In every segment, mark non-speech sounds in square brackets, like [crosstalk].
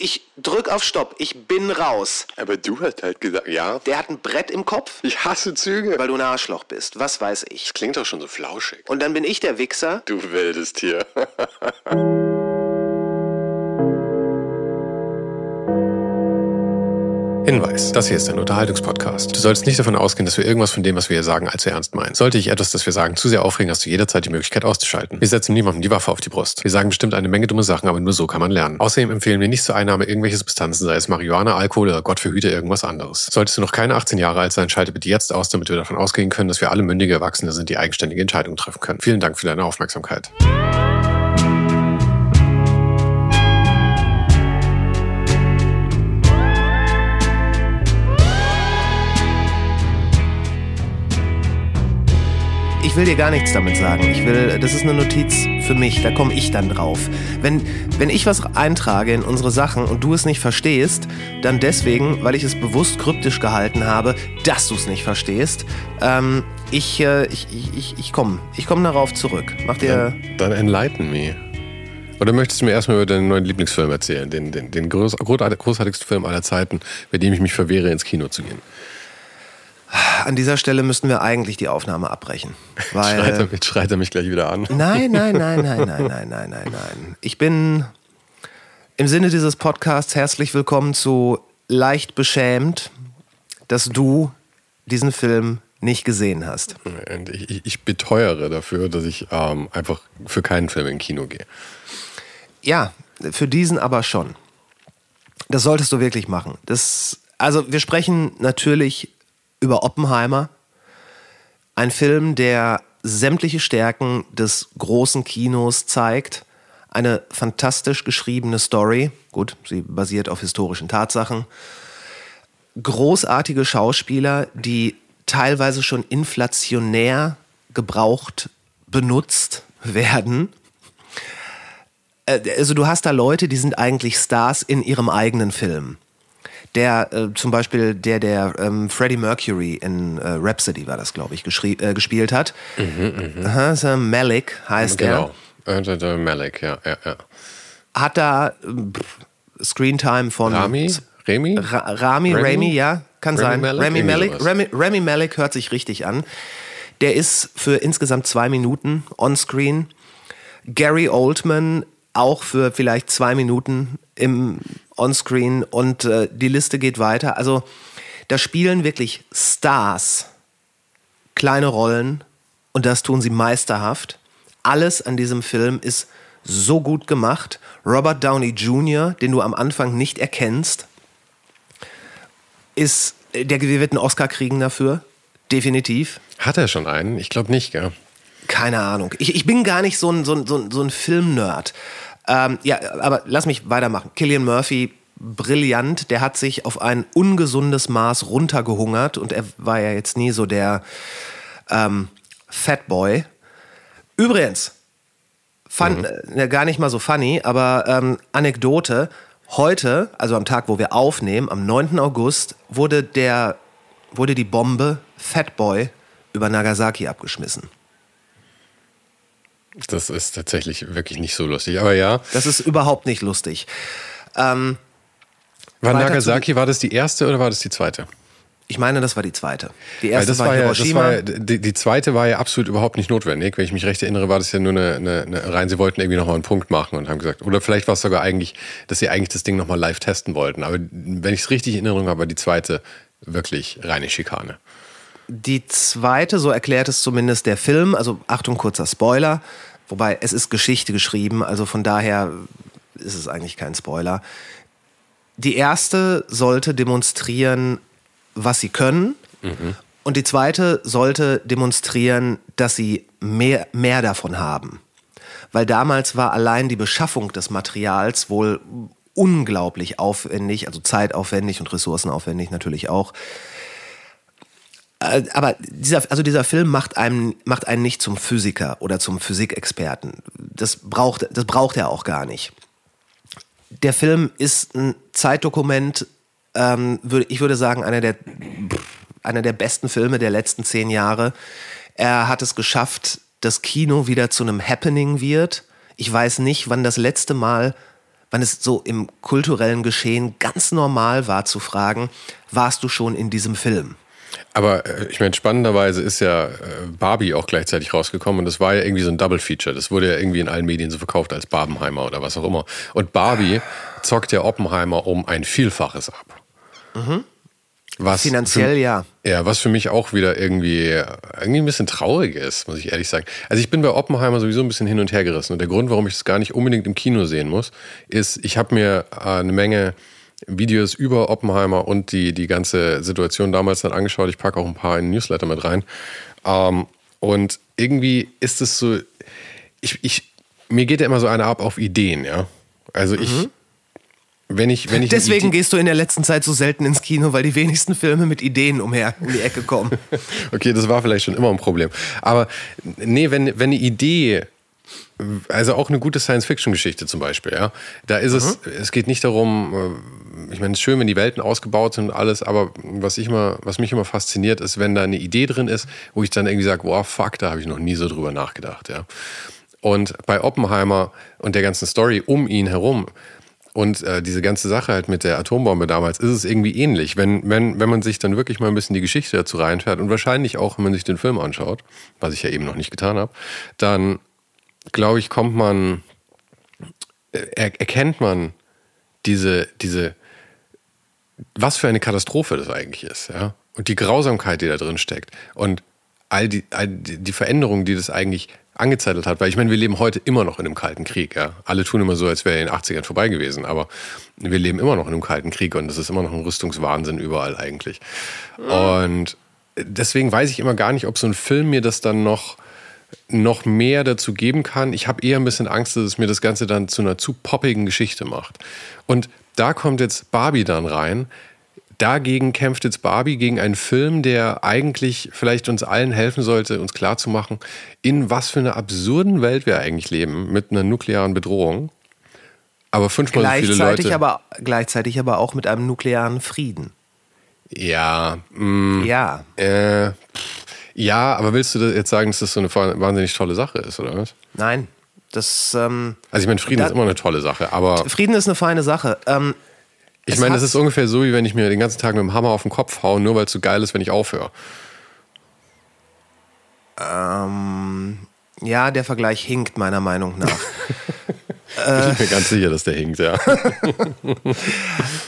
ich drück auf Stopp. Ich bin raus. Aber du hast halt gesagt, ja. Der hat ein Brett im Kopf, Ich hasse Züge. weil du ein Arschloch bist. Was weiß ich. Das klingt doch schon so flauschig. Und dann bin ich der Wichser. Du wildes Tier. [laughs] Hinweis, das hier ist ein Unterhaltungspodcast. Du solltest nicht davon ausgehen, dass wir irgendwas von dem, was wir hier sagen, allzu ernst meinen. Sollte ich etwas, das wir sagen, zu sehr aufregen, hast du jederzeit die Möglichkeit auszuschalten. Wir setzen niemandem die Waffe auf die Brust. Wir sagen bestimmt eine Menge dumme Sachen, aber nur so kann man lernen. Außerdem empfehlen wir nicht zur Einnahme irgendwelche Substanzen, sei es Marihuana, Alkohol oder Gott verhüte irgendwas anderes. Solltest du noch keine 18 Jahre alt sein, schalte bitte jetzt aus, damit wir davon ausgehen können, dass wir alle mündige Erwachsene sind, die eigenständige Entscheidungen treffen können. Vielen Dank für deine Aufmerksamkeit. Ich will dir gar nichts damit sagen. Ich will, das ist eine Notiz für mich, da komme ich dann drauf. Wenn, wenn ich was eintrage in unsere Sachen und du es nicht verstehst, dann deswegen, weil ich es bewusst kryptisch gehalten habe, dass du es nicht verstehst. Ähm, ich, äh, ich, ich, ich, komme komm darauf zurück. Mach dir. Dann enlighten me. Oder möchtest du mir erstmal über deinen neuen Lieblingsfilm erzählen? Den, den, den groß, großartigsten Film aller Zeiten, bei dem ich mich verwehre, ins Kino zu gehen. An dieser Stelle müssten wir eigentlich die Aufnahme abbrechen. [laughs] Schreit er, Weil. jetzt schreit er mich gleich wieder an. Nein, [laughs] nein, nein, nein, nein, nein, nein, nein, nein. Ich bin im Sinne dieses Podcasts herzlich willkommen zu leicht beschämt, dass du diesen Film nicht gesehen hast. Ich, ich- beteuere dafür, dass ich ähm, einfach für keinen Film in Kino gehe. Ja, für diesen aber schon. Das solltest du wirklich machen. Das, also wir sprechen natürlich über Oppenheimer. Ein Film, der sämtliche Stärken des großen Kinos zeigt. Eine fantastisch geschriebene Story. Gut, sie basiert auf historischen Tatsachen. Großartige Schauspieler, die teilweise schon inflationär gebraucht, benutzt [laughs] werden äh, also du hast da Leute, die sind eigentlich Stars in ihrem eigenen Film. Der äh, zum Beispiel, der der ähm, Freddie Mercury in äh, Rhapsody war das, glaube ich, äh, gespielt hat. Aha, so Malik heißt Genau. Äh, der- der Malik, ja, ja, ja. er. Hat da pff, Screentime von Rami? Remi? Ra Rami, Remy? Rami, ja, kann Rami sein. Irgendwie Malek, sowas. Rami, Rami Malek hört sich richtig an. Der ist für insgesamt zwei Minuten on-screen. Gary Oldman auch für vielleicht zwei Minuten im On-Screen und äh, die Liste geht weiter. Also da spielen wirklich Stars kleine Rollen und das tun sie meisterhaft. Alles an diesem Film ist so gut gemacht. Robert Downey Jr., den du am Anfang nicht erkennst, ist, der wird einen Oscar kriegen dafür. Definitiv. Hat er schon einen? Ich glaube nicht, gell? Keine Ahnung. Ich, ich bin gar nicht so ein, so ein, so ein, so ein Filmnerd. Ähm, ja, aber lass mich weitermachen. Killian Murphy, brillant. Der hat sich auf ein ungesundes Maß runtergehungert und er war ja jetzt nie so der ähm, Fatboy. Übrigens, fun, äh, gar nicht mal so funny, aber ähm, Anekdote. Heute, also am Tag, wo wir aufnehmen, am 9. August, wurde, der, wurde die Bombe Fatboy über Nagasaki abgeschmissen. Das ist tatsächlich wirklich nicht so lustig. Aber ja, Das ist überhaupt nicht lustig. Ähm, war Nagasaki, war das die erste oder war das die zweite? ich meine, das war die zweite. Die erste war, war ja, Hiroshima. war ja, die, die zweite war ja absolut überhaupt nicht notwendig. Wenn ich mich recht erinnere, war das ja nur eine, eine, eine rein, sie wollten irgendwie nochmal einen Punkt machen und haben gesagt, oder vielleicht war es sogar eigentlich, dass sie eigentlich das Ding nochmal live testen wollten. Aber wenn ich es richtig in Erinnerung habe, war die zweite wirklich reine Schikane. Die zweite, so erklärt es zumindest der Film, also Achtung, kurzer Spoiler, wobei es ist Geschichte geschrieben, also von daher ist es eigentlich kein Spoiler. Die erste sollte demonstrieren, was sie können. Und die zweite sollte demonstrieren, dass sie mehr, mehr davon haben. Weil damals war allein die Beschaffung des Materials wohl unglaublich aufwendig, also zeitaufwendig und ressourcenaufwendig natürlich auch. Äh, Aber dieser, also dieser Film macht einem, macht einen nicht zum Physiker oder zum Physikexperten. Das braucht, das braucht er auch gar nicht. Der Film ist ein Zeitdokument, ähm, würde, ich würde sagen, einer der, einer der besten Filme der letzten zehn Jahre. Er hat es geschafft, dass Kino wieder zu einem Happening wird. Ich weiß nicht, wann das letzte Mal wann es so im kulturellen Geschehen ganz normal war zu fragen, warst du schon in diesem Film? Aber äh, ich meine, spannenderweise ist ja äh, Barbie auch gleichzeitig rausgekommen und das war ja irgendwie so ein Double Feature. Das wurde ja irgendwie in allen Medien so verkauft als Barbenheimer oder was auch immer. Und Barbie zockt ja Oppenheimer um ein Vielfaches ab. Mhm. Was Finanziell für, ja. Ja, was für mich auch wieder irgendwie, irgendwie ein bisschen traurig ist, muss ich ehrlich sagen. Also ich bin bei Oppenheimer sowieso ein bisschen hin und her gerissen. Und der Grund, warum ich das gar nicht unbedingt im Kino sehen muss, ist, ich habe mir äh, eine Menge Videos über Oppenheimer und die, die ganze Situation damals dann angeschaut. Ich packe auch ein paar in den Newsletter mit rein. Ähm, und irgendwie ist es so, ich, ich, mir geht ja immer so einer ab auf Ideen, ja. Also ich, Mhm. wenn ich, wenn ich. Deswegen Idee- gehst du in der letzten Zeit so selten ins Kino, weil die wenigsten Filme mit Ideen umher um die Ecke kommen. [laughs] Okay, das war vielleicht schon immer ein Problem. Aber nee, wenn, wenn eine Idee, also auch eine gute Science-Fiction-Geschichte zum Beispiel, ja, da ist es, es geht nicht darum, äh, ich meine, es ist schön, wenn die Welten ausgebaut sind und alles, aber was, ich immer, was mich immer fasziniert, ist, wenn da eine Idee drin ist, wo ich dann irgendwie sage, wow, fuck, da habe ich noch nie so drüber nachgedacht, ja. Und bei Oppenheimer und der ganzen Story um ihn herum und äh, diese ganze Sache halt mit der Atombombe damals ist es irgendwie ähnlich. Wenn, wenn, wenn man sich dann wirklich mal ein bisschen die Geschichte dazu reinfährt und wahrscheinlich auch, wenn man sich den Film anschaut, was ich ja eben noch nicht getan habe, dann glaube ich, kommt man, äh, er, erkennt man diese, diese, was für eine Katastrophe das eigentlich ist, ja. Und die Grausamkeit, die da drin steckt. Und all die, all die Veränderungen, die das eigentlich angezettelt hat. Weil ich meine, wir leben heute immer noch in einem kalten Krieg. Ja? Alle tun immer so, als wäre er in den 80ern vorbei gewesen. Aber wir leben immer noch in einem kalten Krieg und es ist immer noch ein Rüstungswahnsinn überall eigentlich. Und deswegen weiß ich immer gar nicht, ob so ein Film mir das dann noch noch mehr dazu geben kann. Ich habe eher ein bisschen Angst, dass es mir das Ganze dann zu einer zu poppigen Geschichte macht. Und da kommt jetzt Barbie dann rein. Dagegen kämpft jetzt Barbie gegen einen Film, der eigentlich vielleicht uns allen helfen sollte, uns klarzumachen, in was für einer absurden Welt wir eigentlich leben, mit einer nuklearen Bedrohung. Aber fünfmal so viele Gleichzeitig Leute. aber, gleichzeitig aber auch mit einem nuklearen Frieden. ja, mh, Ja. äh, ja, aber willst du jetzt sagen, dass das so eine wahnsinnig tolle Sache ist, oder was? Nein. Das, ähm, Also ich meine, Frieden Da- ist immer eine tolle Sache, aber Frieden ist eine feine Sache. Ähm, ich meine, das ist ungefähr so, wie wenn ich mir den ganzen Tag mit dem Hammer auf den Kopf haue, nur weil es so geil ist, wenn ich aufhöre. ähm, ja, der Vergleich hinkt meiner Meinung nach. [laughs] Ich bin mir ganz sicher, dass der hinkt, ja.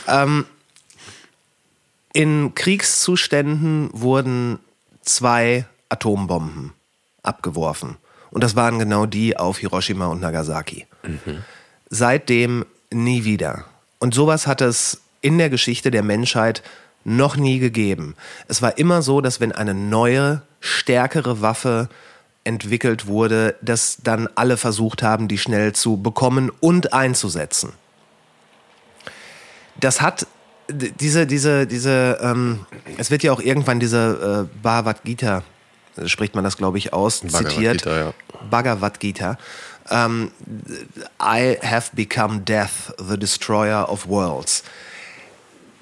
[laughs] In Kriegszuständen wurden zwei Atombomben abgeworfen. Und das waren genau die auf Hiroshima und Nagasaki. Seitdem nie wieder. Und sowas hat es in der Geschichte der Menschheit noch nie gegeben. Es war immer so, dass wenn eine neue, stärkere Waffe entwickelt wurde, dass dann alle versucht haben, die schnell zu bekommen und einzusetzen. Das hat diese, diese, diese, ähm, es wird ja auch irgendwann diese äh, Bhagavad Gita, spricht man das, glaube ich, aus, Bhagavad zitiert. Gita, ja. Bhagavad Gita. Ähm, I have become death, the destroyer of worlds.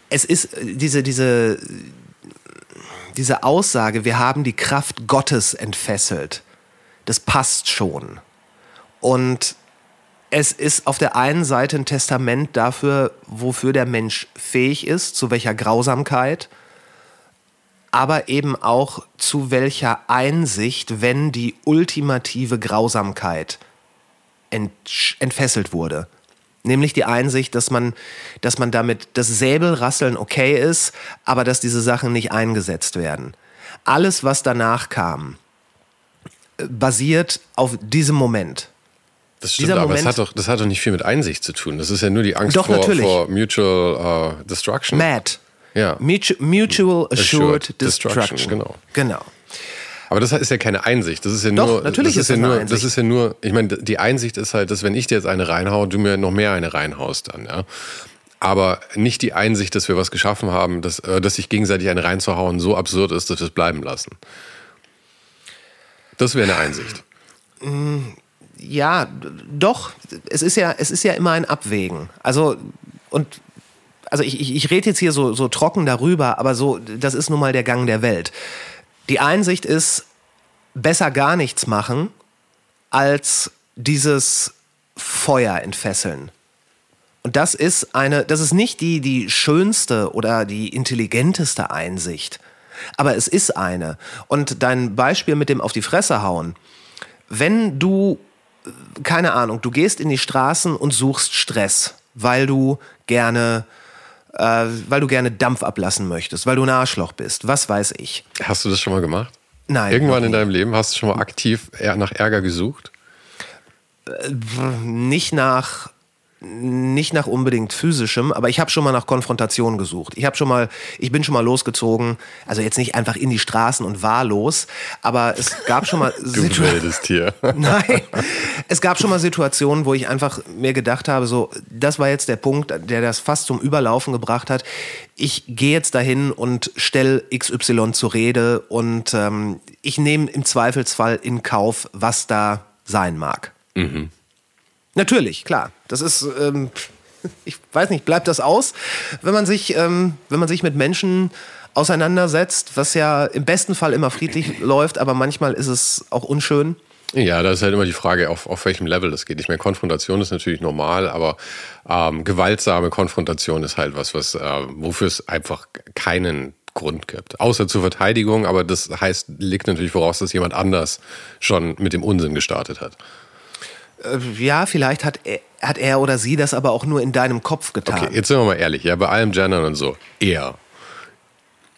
Es ist äh, diese, diese, diese Aussage, wir haben die Kraft Gottes entfesselt. Das passt schon. Und es ist auf der einen Seite ein Testament dafür, wofür der Mensch fähig ist, zu welcher Grausamkeit, aber eben auch zu welcher Einsicht, wenn die ultimative Grausamkeit entfesselt wurde. Nämlich die Einsicht, dass man, dass man damit das Säbelrasseln okay ist, aber dass diese Sachen nicht eingesetzt werden. Alles, was danach kam, äh, basiert auf diesem Moment. Das stimmt, Dieser aber das Moment- hat, doch, das hat doch nicht viel mit Einsicht zu tun. Das ist ja nur die Angst Doch, vor, vor Mutual uh, Destruction. MAD. Ja. Mutu- Mutual Assured, Assured Destruction. Destruction, genau. Genau. Aber das ist ja keine Einsicht. Das ist ja Doch, nur. natürlich das ist ja das eine nur, Einsicht. Das ist ja nur. Ich meine, die Einsicht ist halt, dass wenn ich dir jetzt eine reinhaue, du mir noch mehr eine reinhaust dann, ja. Aber nicht die Einsicht, dass wir was geschaffen haben, dass, äh, dass sich gegenseitig eine reinzuhauen so absurd ist, dass wir es bleiben lassen. Das wäre eine Einsicht. Ja, doch. Es ist ja, es ist ja immer ein Abwägen. Also, und also ich, ich, ich rede jetzt hier so, so trocken darüber, aber so, das ist nun mal der Gang der Welt. Die Einsicht ist, besser gar nichts machen, als dieses Feuer entfesseln. Und das ist eine, das ist nicht die, die schönste oder die intelligenteste Einsicht. Aber es ist eine. Und dein Beispiel mit dem auf die Fresse hauen. Wenn du, keine Ahnung, du gehst in die Straßen und suchst Stress, weil du gerne, äh, weil du gerne Dampf ablassen möchtest, weil du ein Arschloch bist, was weiß ich. Hast du das schon mal gemacht? Nein. Irgendwann in deinem Leben hast du schon mal aktiv nach Ärger gesucht? nicht nach nicht nach unbedingt physischem, aber ich habe schon mal nach Konfrontation gesucht. Ich habe schon mal, ich bin schon mal losgezogen, also jetzt nicht einfach in die Straßen und wahllos, aber es gab schon mal [laughs] Du Situ- wildes Tier. [laughs] Nein, es gab schon mal Situationen, wo ich einfach mir gedacht habe, so, das war jetzt der Punkt, der das fast zum Überlaufen gebracht hat. Ich gehe jetzt dahin und stell XY zur Rede und ähm, ich nehme im Zweifelsfall in Kauf, was da sein mag. Natürlich, klar. Das ist, ähm, ich weiß nicht, bleibt das aus, wenn man sich, ähm, wenn man sich mit Menschen auseinandersetzt, was ja im besten Fall immer friedlich [clears throat] läuft, aber manchmal ist es auch unschön. Ja, da ist halt immer die Frage, auf, auf welchem Level das geht. Ich meine, Konfrontation ist natürlich normal, aber ähm, gewaltsame Konfrontation ist halt was, was äh, wofür es einfach keinen Grund gibt. Außer zur Verteidigung, aber das heißt, liegt natürlich voraus, dass jemand anders schon mit dem Unsinn gestartet hat. Äh, Ja, vielleicht hat er, hat er oder sie das aber auch nur in deinem Kopf getan. Okay, jetzt sind wir mal ehrlich, ja, bei allem Gendern und so, eher.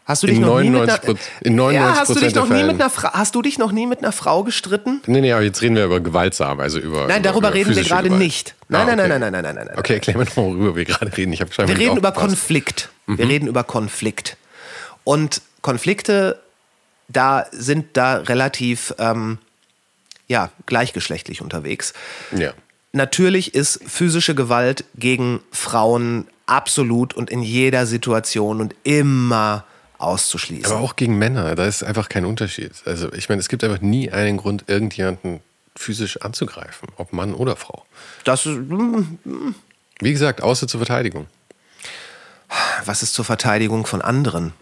Hast du dich in noch nie mit 99 einer, in 99 ja, hast du dich noch nie mit einer Fra hast du dich noch nie mit einer Frau gestritten? Nee, nee, aber jetzt reden wir über gewaltsam, also über. Nein, über, darüber über reden wir gerade Gewalt. nicht. Nein, Ah, nein, okay. nein, nein, nein, nein, nein, nein. Okay, erklär mir nochmal, worüber wir gerade reden. Ich habe Wir reden über. Konflikt. Mhm. Wir reden über Konflikt. Und Konflikte, da sind da relativ ähm, ja, gleichgeschlechtlich unterwegs. Ja. Natürlich ist physische Gewalt gegen Frauen absolut und in jeder Situation und immer auszuschließen. Aber auch gegen Männer, da ist einfach kein Unterschied. Also ich meine, es gibt einfach nie einen Grund, irgendjemanden physisch anzugreifen, ob Mann oder Frau. das ist, hm, Wie gesagt, außer zur Verteidigung. was ist zur Verteidigung von anderen?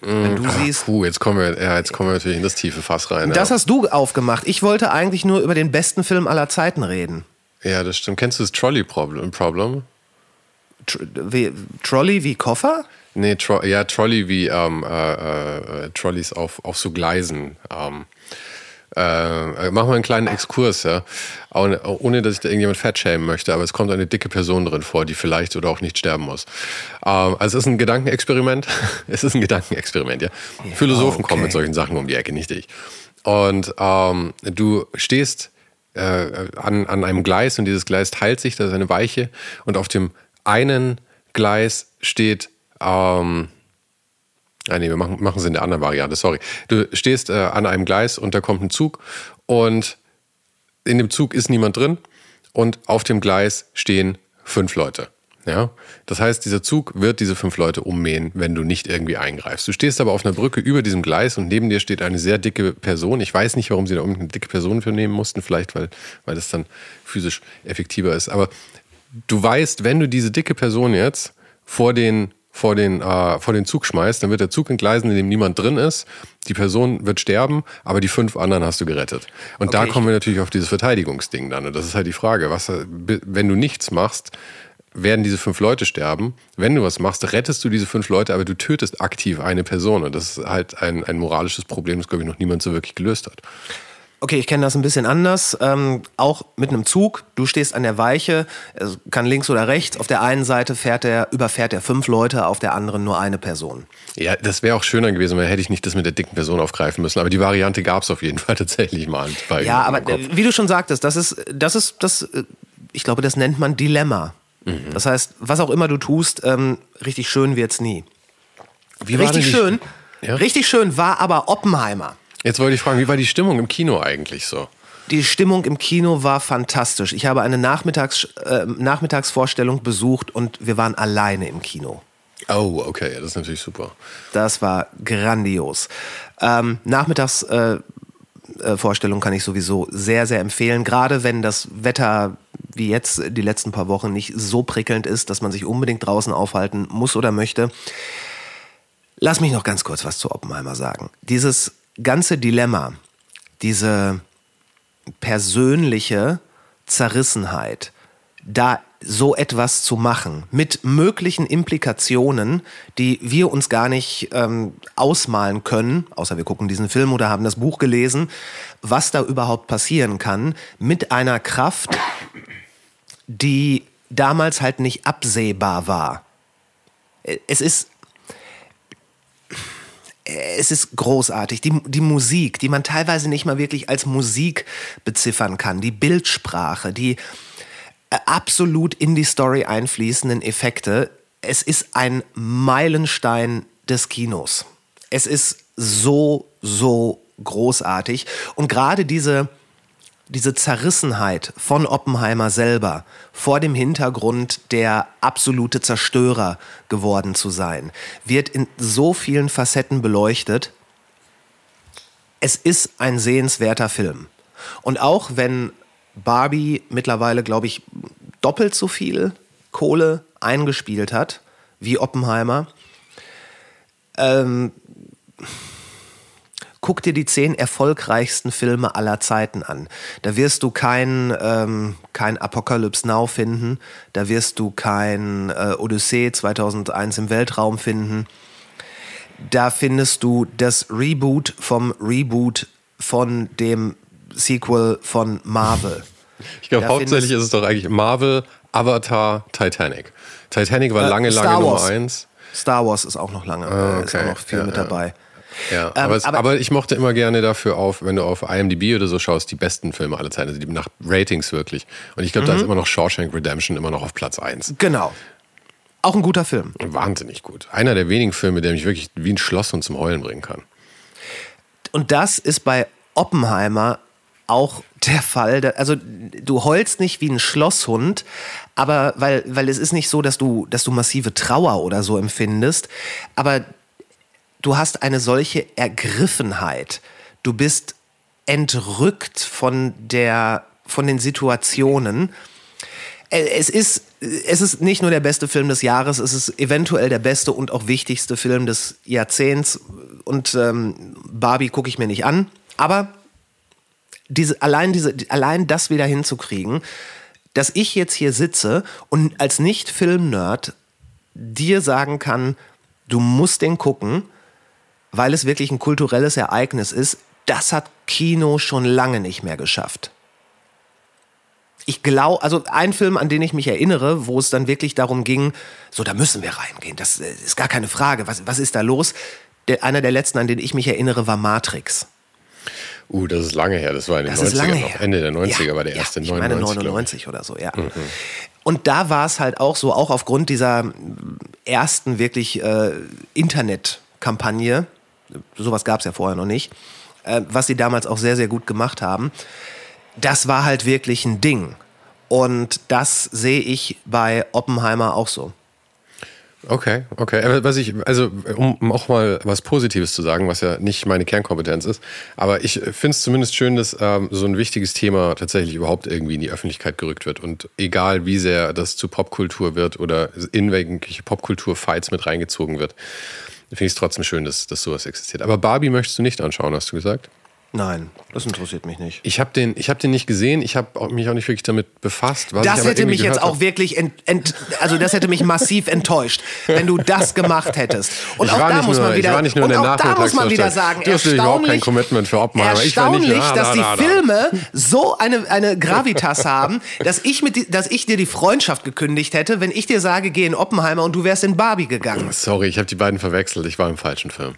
Wenn du siehst, Puh, jetzt kommen wir, ja, jetzt kommen wir natürlich in das tiefe Fass rein. das ja. hast du aufgemacht. Ich wollte eigentlich nur über den besten Film aller Zeiten reden. ja, das stimmt. Kennst du das Trolley-Problem? Problem? Tr wie, Trolley wie Koffer? Nee, Tro ja, Trolley wie ähm, äh, äh, Trolleys auf, auf so Gleisen. Ähm, äh, machen wir einen kleinen Exkurs, ja. Ohne, ohne dass ich da irgendjemand fettschämen möchte, aber es kommt eine dicke Person drin vor, die vielleicht oder auch nicht sterben muss. Ähm, also es ist ein Gedankenexperiment. [laughs] es ist ein Gedankenexperiment, ja. Philosophen okay. kommen mit solchen Sachen um die Ecke, nicht ich. Und ähm, du stehst äh, an, an einem Gleis und dieses Gleis teilt sich, da ist eine Weiche und auf dem einen Gleis steht ähm, Ah, nee, wir machen, machen es in der anderen Variante, sorry. Du stehst äh, an einem Gleis und da kommt ein Zug und in dem Zug ist niemand drin und auf dem Gleis stehen fünf Leute. Ja? Das heißt, dieser Zug wird diese fünf Leute ummähen, wenn du nicht irgendwie eingreifst. Du stehst aber auf einer Brücke über diesem Gleis und neben dir steht eine sehr dicke Person. Ich weiß nicht, warum sie da unbedingt eine dicke Person für nehmen mussten, vielleicht weil, weil das dann physisch effektiver ist. Aber du weißt, wenn du diese dicke Person jetzt vor den vor den, äh, vor den Zug schmeißt, dann wird der Zug entgleisen, in dem niemand drin ist. Die Person wird sterben, aber die fünf anderen hast du gerettet. Und da Okay, ich- kommen wir natürlich auf dieses Verteidigungsding dann. Und das ist halt die Frage, was, wenn du nichts machst, werden diese fünf Leute sterben. Wenn du was machst, rettest du diese fünf Leute, aber du tötest aktiv eine Person. Und das ist halt ein, ein moralisches Problem, das, glaube ich, noch niemand so wirklich gelöst hat. Okay, ich kenne das ein bisschen anders. Ähm, auch mit einem Zug. Du stehst an der Weiche, es kann links oder rechts. Auf der einen Seite fährt er, überfährt er fünf Leute, auf der anderen nur eine Person. Ja, das wäre auch schöner gewesen, weil hätte ich nicht das mit der dicken Person aufgreifen müssen. Aber die Variante gab es auf jeden [laughs] Fall tatsächlich mal. Bei Ja, aber äh, wie du schon sagtest, das ist, das ist, das, äh, ich glaube, das nennt man Dilemma. Mhm. Das heißt, was auch immer du tust, ähm, richtig schön wird's nie. Wie richtig schön, Ja? richtig schön war aber Oppenheimer. Jetzt wollte ich fragen, wie war die Stimmung im Kino eigentlich so? Die Stimmung im Kino war fantastisch. Ich habe eine Nachmittags, äh, Nachmittagsvorstellung besucht und wir waren alleine im Kino. Oh, okay, das ist natürlich super. Das war grandios. Ähm, Nachmittagsvorstellung äh, Vorstellung kann ich sowieso sehr, sehr empfehlen. Gerade wenn das Wetter wie jetzt die letzten paar Wochen nicht so prickelnd ist, dass man sich unbedingt draußen aufhalten muss oder möchte. Lass mich noch ganz kurz was zu Oppenheimer sagen. Dieses ganze Dilemma, diese persönliche Zerrissenheit, da so etwas zu machen, mit möglichen Implikationen, die wir uns gar nicht ähm, ausmalen können, außer wir gucken diesen Film oder haben das Buch gelesen, was da überhaupt passieren kann, mit einer Kraft, die damals halt nicht absehbar war. Es ist es ist großartig. Die, die Musik, die man teilweise nicht mal wirklich als Musik beziffern kann, die Bildsprache, die äh, absolut in die Story einfließenden Effekte. Es ist ein Meilenstein des Kinos. Es ist so, so großartig. Und gerade diese, diese Zerrissenheit von Oppenheimer selber vor dem Hintergrund der absolute Zerstörer geworden zu sein, wird in so vielen Facetten beleuchtet. Es ist ein sehenswerter Film. Und auch wenn Barbie mittlerweile, glaube ich, doppelt so viel Kohle eingespielt hat wie Oppenheimer, ähm, guck dir die zehn erfolgreichsten Filme aller Zeiten an. Da wirst du kein, ähm, kein Apocalypse Now finden, da wirst du kein äh, Odyssee 2001 im Weltraum finden. Da findest du das Reboot vom Reboot von dem Sequel von Marvel. Ich glaube, hauptsächlich ist es doch eigentlich Marvel, Avatar, Titanic. Titanic war äh, lange, Star lange Wars. Nummer eins. Star Wars ist auch noch lange, okay. Äh, ist auch noch viel ja, mit dabei. Ja, ähm, aber, es, aber, aber, ich mochte immer gerne dafür auf, wenn du auf IMDb oder so schaust, die besten Filme aller Zeiten, also die nach Ratings wirklich. Und ich glaube, mhm. da ist immer noch Shawshank Redemption immer noch auf Platz 1. Genau. Auch ein guter Film. Wahnsinnig gut. Einer der wenigen Filme, der mich wirklich wie ein Schlosshund zum Heulen bringen kann. Und das ist bei Oppenheimer auch der Fall. Also du heulst nicht wie ein Schlosshund, aber weil, weil es ist nicht so, dass du, dass du massive Trauer oder so empfindest, aber du hast eine solche Ergriffenheit. Du bist entrückt von der, von den Situationen. Äh, es ist, es ist nicht nur der beste Film des Jahres, es ist eventuell der beste und auch wichtigste Film des Jahrzehnts. Und ähm, Barbie gucke ich mir nicht an. Aber diese, allein, diese, allein das wieder hinzukriegen, dass ich jetzt hier sitze und als Nicht-Film-Nerd dir sagen kann, du musst den gucken, weil es wirklich ein kulturelles Ereignis ist, das hat Kino schon lange nicht mehr geschafft. Ich glaube, also ein Film, an den ich mich erinnere, wo es dann wirklich darum ging, so, da müssen wir reingehen, das äh, ist gar keine Frage, was, was ist da los? Der, einer der letzten, an den ich mich erinnere, war Matrix. Uh, das ist lange her. Das war in den das 90ern noch. Ende der 90er ja, war der erste. Ja, ich 99, meine 99 oder so, ja. Mhm. Und da war es halt auch so, auch aufgrund dieser ersten wirklich äh, Internetkampagne, sowas gab es ja vorher noch nicht, äh, was sie damals auch sehr, sehr gut gemacht haben, das war halt wirklich ein Ding. Und das sehe ich bei Oppenheimer auch so. Okay, okay. Was ich, also um auch mal was Positives zu sagen, was ja nicht meine Kernkompetenz ist, aber ich finde es zumindest schön, dass ähm, so ein wichtiges Thema tatsächlich überhaupt irgendwie in die Öffentlichkeit gerückt wird. Und egal wie sehr das zu Popkultur wird oder in welche Popkultur-Fights mit reingezogen wird, finde ich es trotzdem schön, dass, dass sowas existiert. Aber Barbie möchtest du nicht anschauen, hast du gesagt? Nein, das interessiert mich nicht. Ich habe den, hab den nicht gesehen, ich habe mich auch nicht wirklich damit befasst. das hätte mich jetzt auch wirklich, ent, ent, also das hätte mich massiv enttäuscht, wenn du das gemacht hättest. Und ich auch da muss nur, man wieder, ich war nicht nur in der auch da muss man wieder sagen, du hast überhaupt kein Commitment für Oppenheimer. Erstaunlich, ich nicht, dass die Filme so eine, eine Gravitas haben, dass ich, mit, dass ich dir die Freundschaft gekündigt hätte, wenn ich dir sage, geh in Oppenheimer und du wärst in Barbie gegangen. Sorry, ich habe die beiden verwechselt, ich war im falschen Film.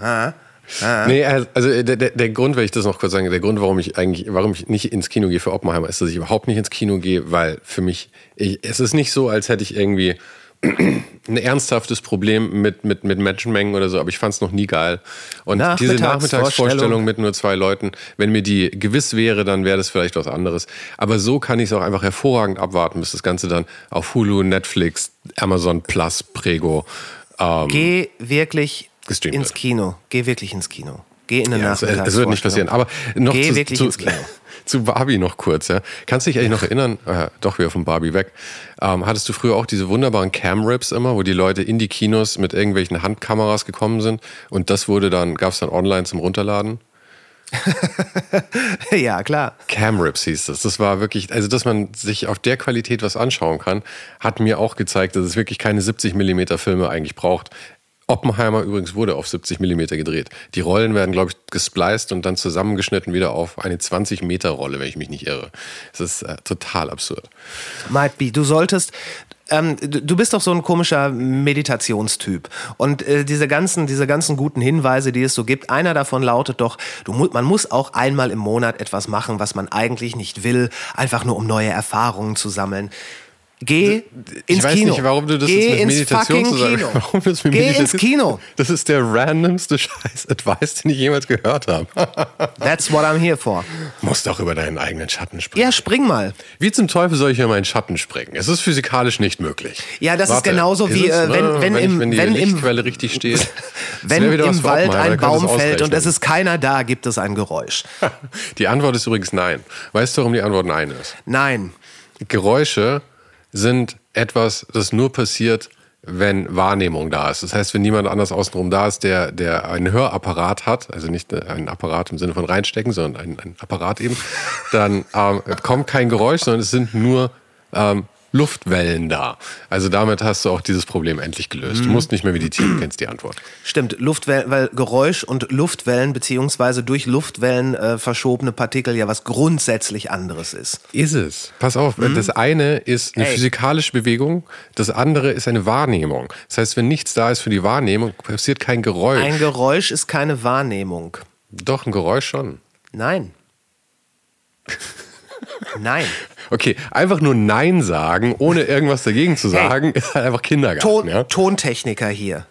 Ah. Ah. Nee, also äh, der, der Grund, wenn ich das noch kurz sagen, der Grund, warum ich eigentlich, warum ich nicht ins Kino gehe für Oppenheimer, ist, dass ich überhaupt nicht ins Kino gehe, weil für mich, ich, es ist nicht so, als hätte ich irgendwie [clears throat] ein ernsthaftes Problem mit, mit, mit Menschenmengen oder so, aber ich fand es noch nie geil. Und diese Nachmittagsvorstellung mit nur zwei Leuten, wenn mir die gewiss wäre, dann wäre das vielleicht was anderes. Aber so kann ich es auch einfach hervorragend abwarten, bis das Ganze dann auf Hulu, Netflix, Amazon Plus, Prego. Ähm, Geh wirklich gestreamt ins Kino. Geh wirklich ins Kino. Geh in eine ja, Nachmittagsvorstellung. Es wird nicht passieren. Aber noch Geh zu, wirklich zu, ins Kino. [laughs] zu Barbie noch kurz. Ja. Kannst du dich eigentlich noch erinnern? Äh, doch, wir von Barbie weg. Ähm, hattest du früher auch diese wunderbaren Cam-Rips immer, wo die Leute in die Kinos mit irgendwelchen Handkameras gekommen sind und das wurde dann, gab es dann online zum Runterladen? [laughs] ja, klar. Camrips hieß das. Das war wirklich, also dass man sich auf der Qualität was anschauen kann, hat mir auch gezeigt, dass es wirklich keine 70 mm Filme eigentlich braucht. Oppenheimer übrigens wurde auf 70 mm gedreht. Die Rollen werden, glaube ich, gespliced und dann zusammengeschnitten wieder auf eine 20 Meter Rolle, wenn ich mich nicht irre. Das ist äh, total absurd. Might be. Du solltest, ähm, du bist doch so ein komischer Meditationstyp. Und äh, diese, ganzen, diese ganzen guten Hinweise, die es so gibt, einer davon lautet doch, du, man muss auch einmal im Monat etwas machen, was man eigentlich nicht will, einfach nur um neue Erfahrungen zu sammeln. Geh ins ich weiß Kino. nicht, warum du das Geh jetzt mit ins Meditation fucking zusammen- Kino. [laughs] Warum das mit Geh Meditation- ins Kino. Das ist der randomste [laughs] Scheiß-Advice, den ich jemals gehört habe. [laughs] That's what I'm here for. Musst auch über deinen eigenen Schatten springen. Ja, spring mal. Wie zum Teufel soll ich über meinen Schatten springen? Es ist physikalisch nicht möglich. Ja, das ist Warte, genauso ist wie, es? äh, wenn- Ah, wenn ich- im- wenn die wenn im- Lichtquelle richtig steht. Wenn im Wald Oppenheimer, ein Baum fällt und es ist keiner da, gibt es ein Geräusch. Die Antwort ist übrigens nein. Weißt du, warum die Antwort nein ist? Nein. Geräusche sind etwas, das nur passiert, wenn Wahrnehmung da ist. Das heißt, wenn niemand anders außenrum da ist, der, der einen Hörapparat hat, also nicht einen Apparat im Sinne von reinstecken, sondern einen, einen Apparat eben, dann ähm, kommt kein Geräusch, sondern es sind nur ähm, Luftwellen da. Also damit hast du auch dieses Problem endlich gelöst. Du musst nicht mehr meditieren, du kennst die Antwort. Stimmt, Luftwellen, weil Geräusch und Luftwellen beziehungsweise durch Luftwellen äh, verschobene Partikel ja was grundsätzlich anderes ist. Ist es. Pass auf, das eine ist eine Ey. physikalische Bewegung, das andere ist eine Wahrnehmung. Das heißt, wenn nichts da ist für die Wahrnehmung, passiert kein Geräusch. Ein Geräusch ist keine Wahrnehmung. Doch, ein Geräusch schon. Nein. [laughs] Nein. Okay, einfach nur Nein sagen, ohne irgendwas dagegen zu sagen, ist halt einfach Kindergarten. Ton, ja? Tontechniker hier.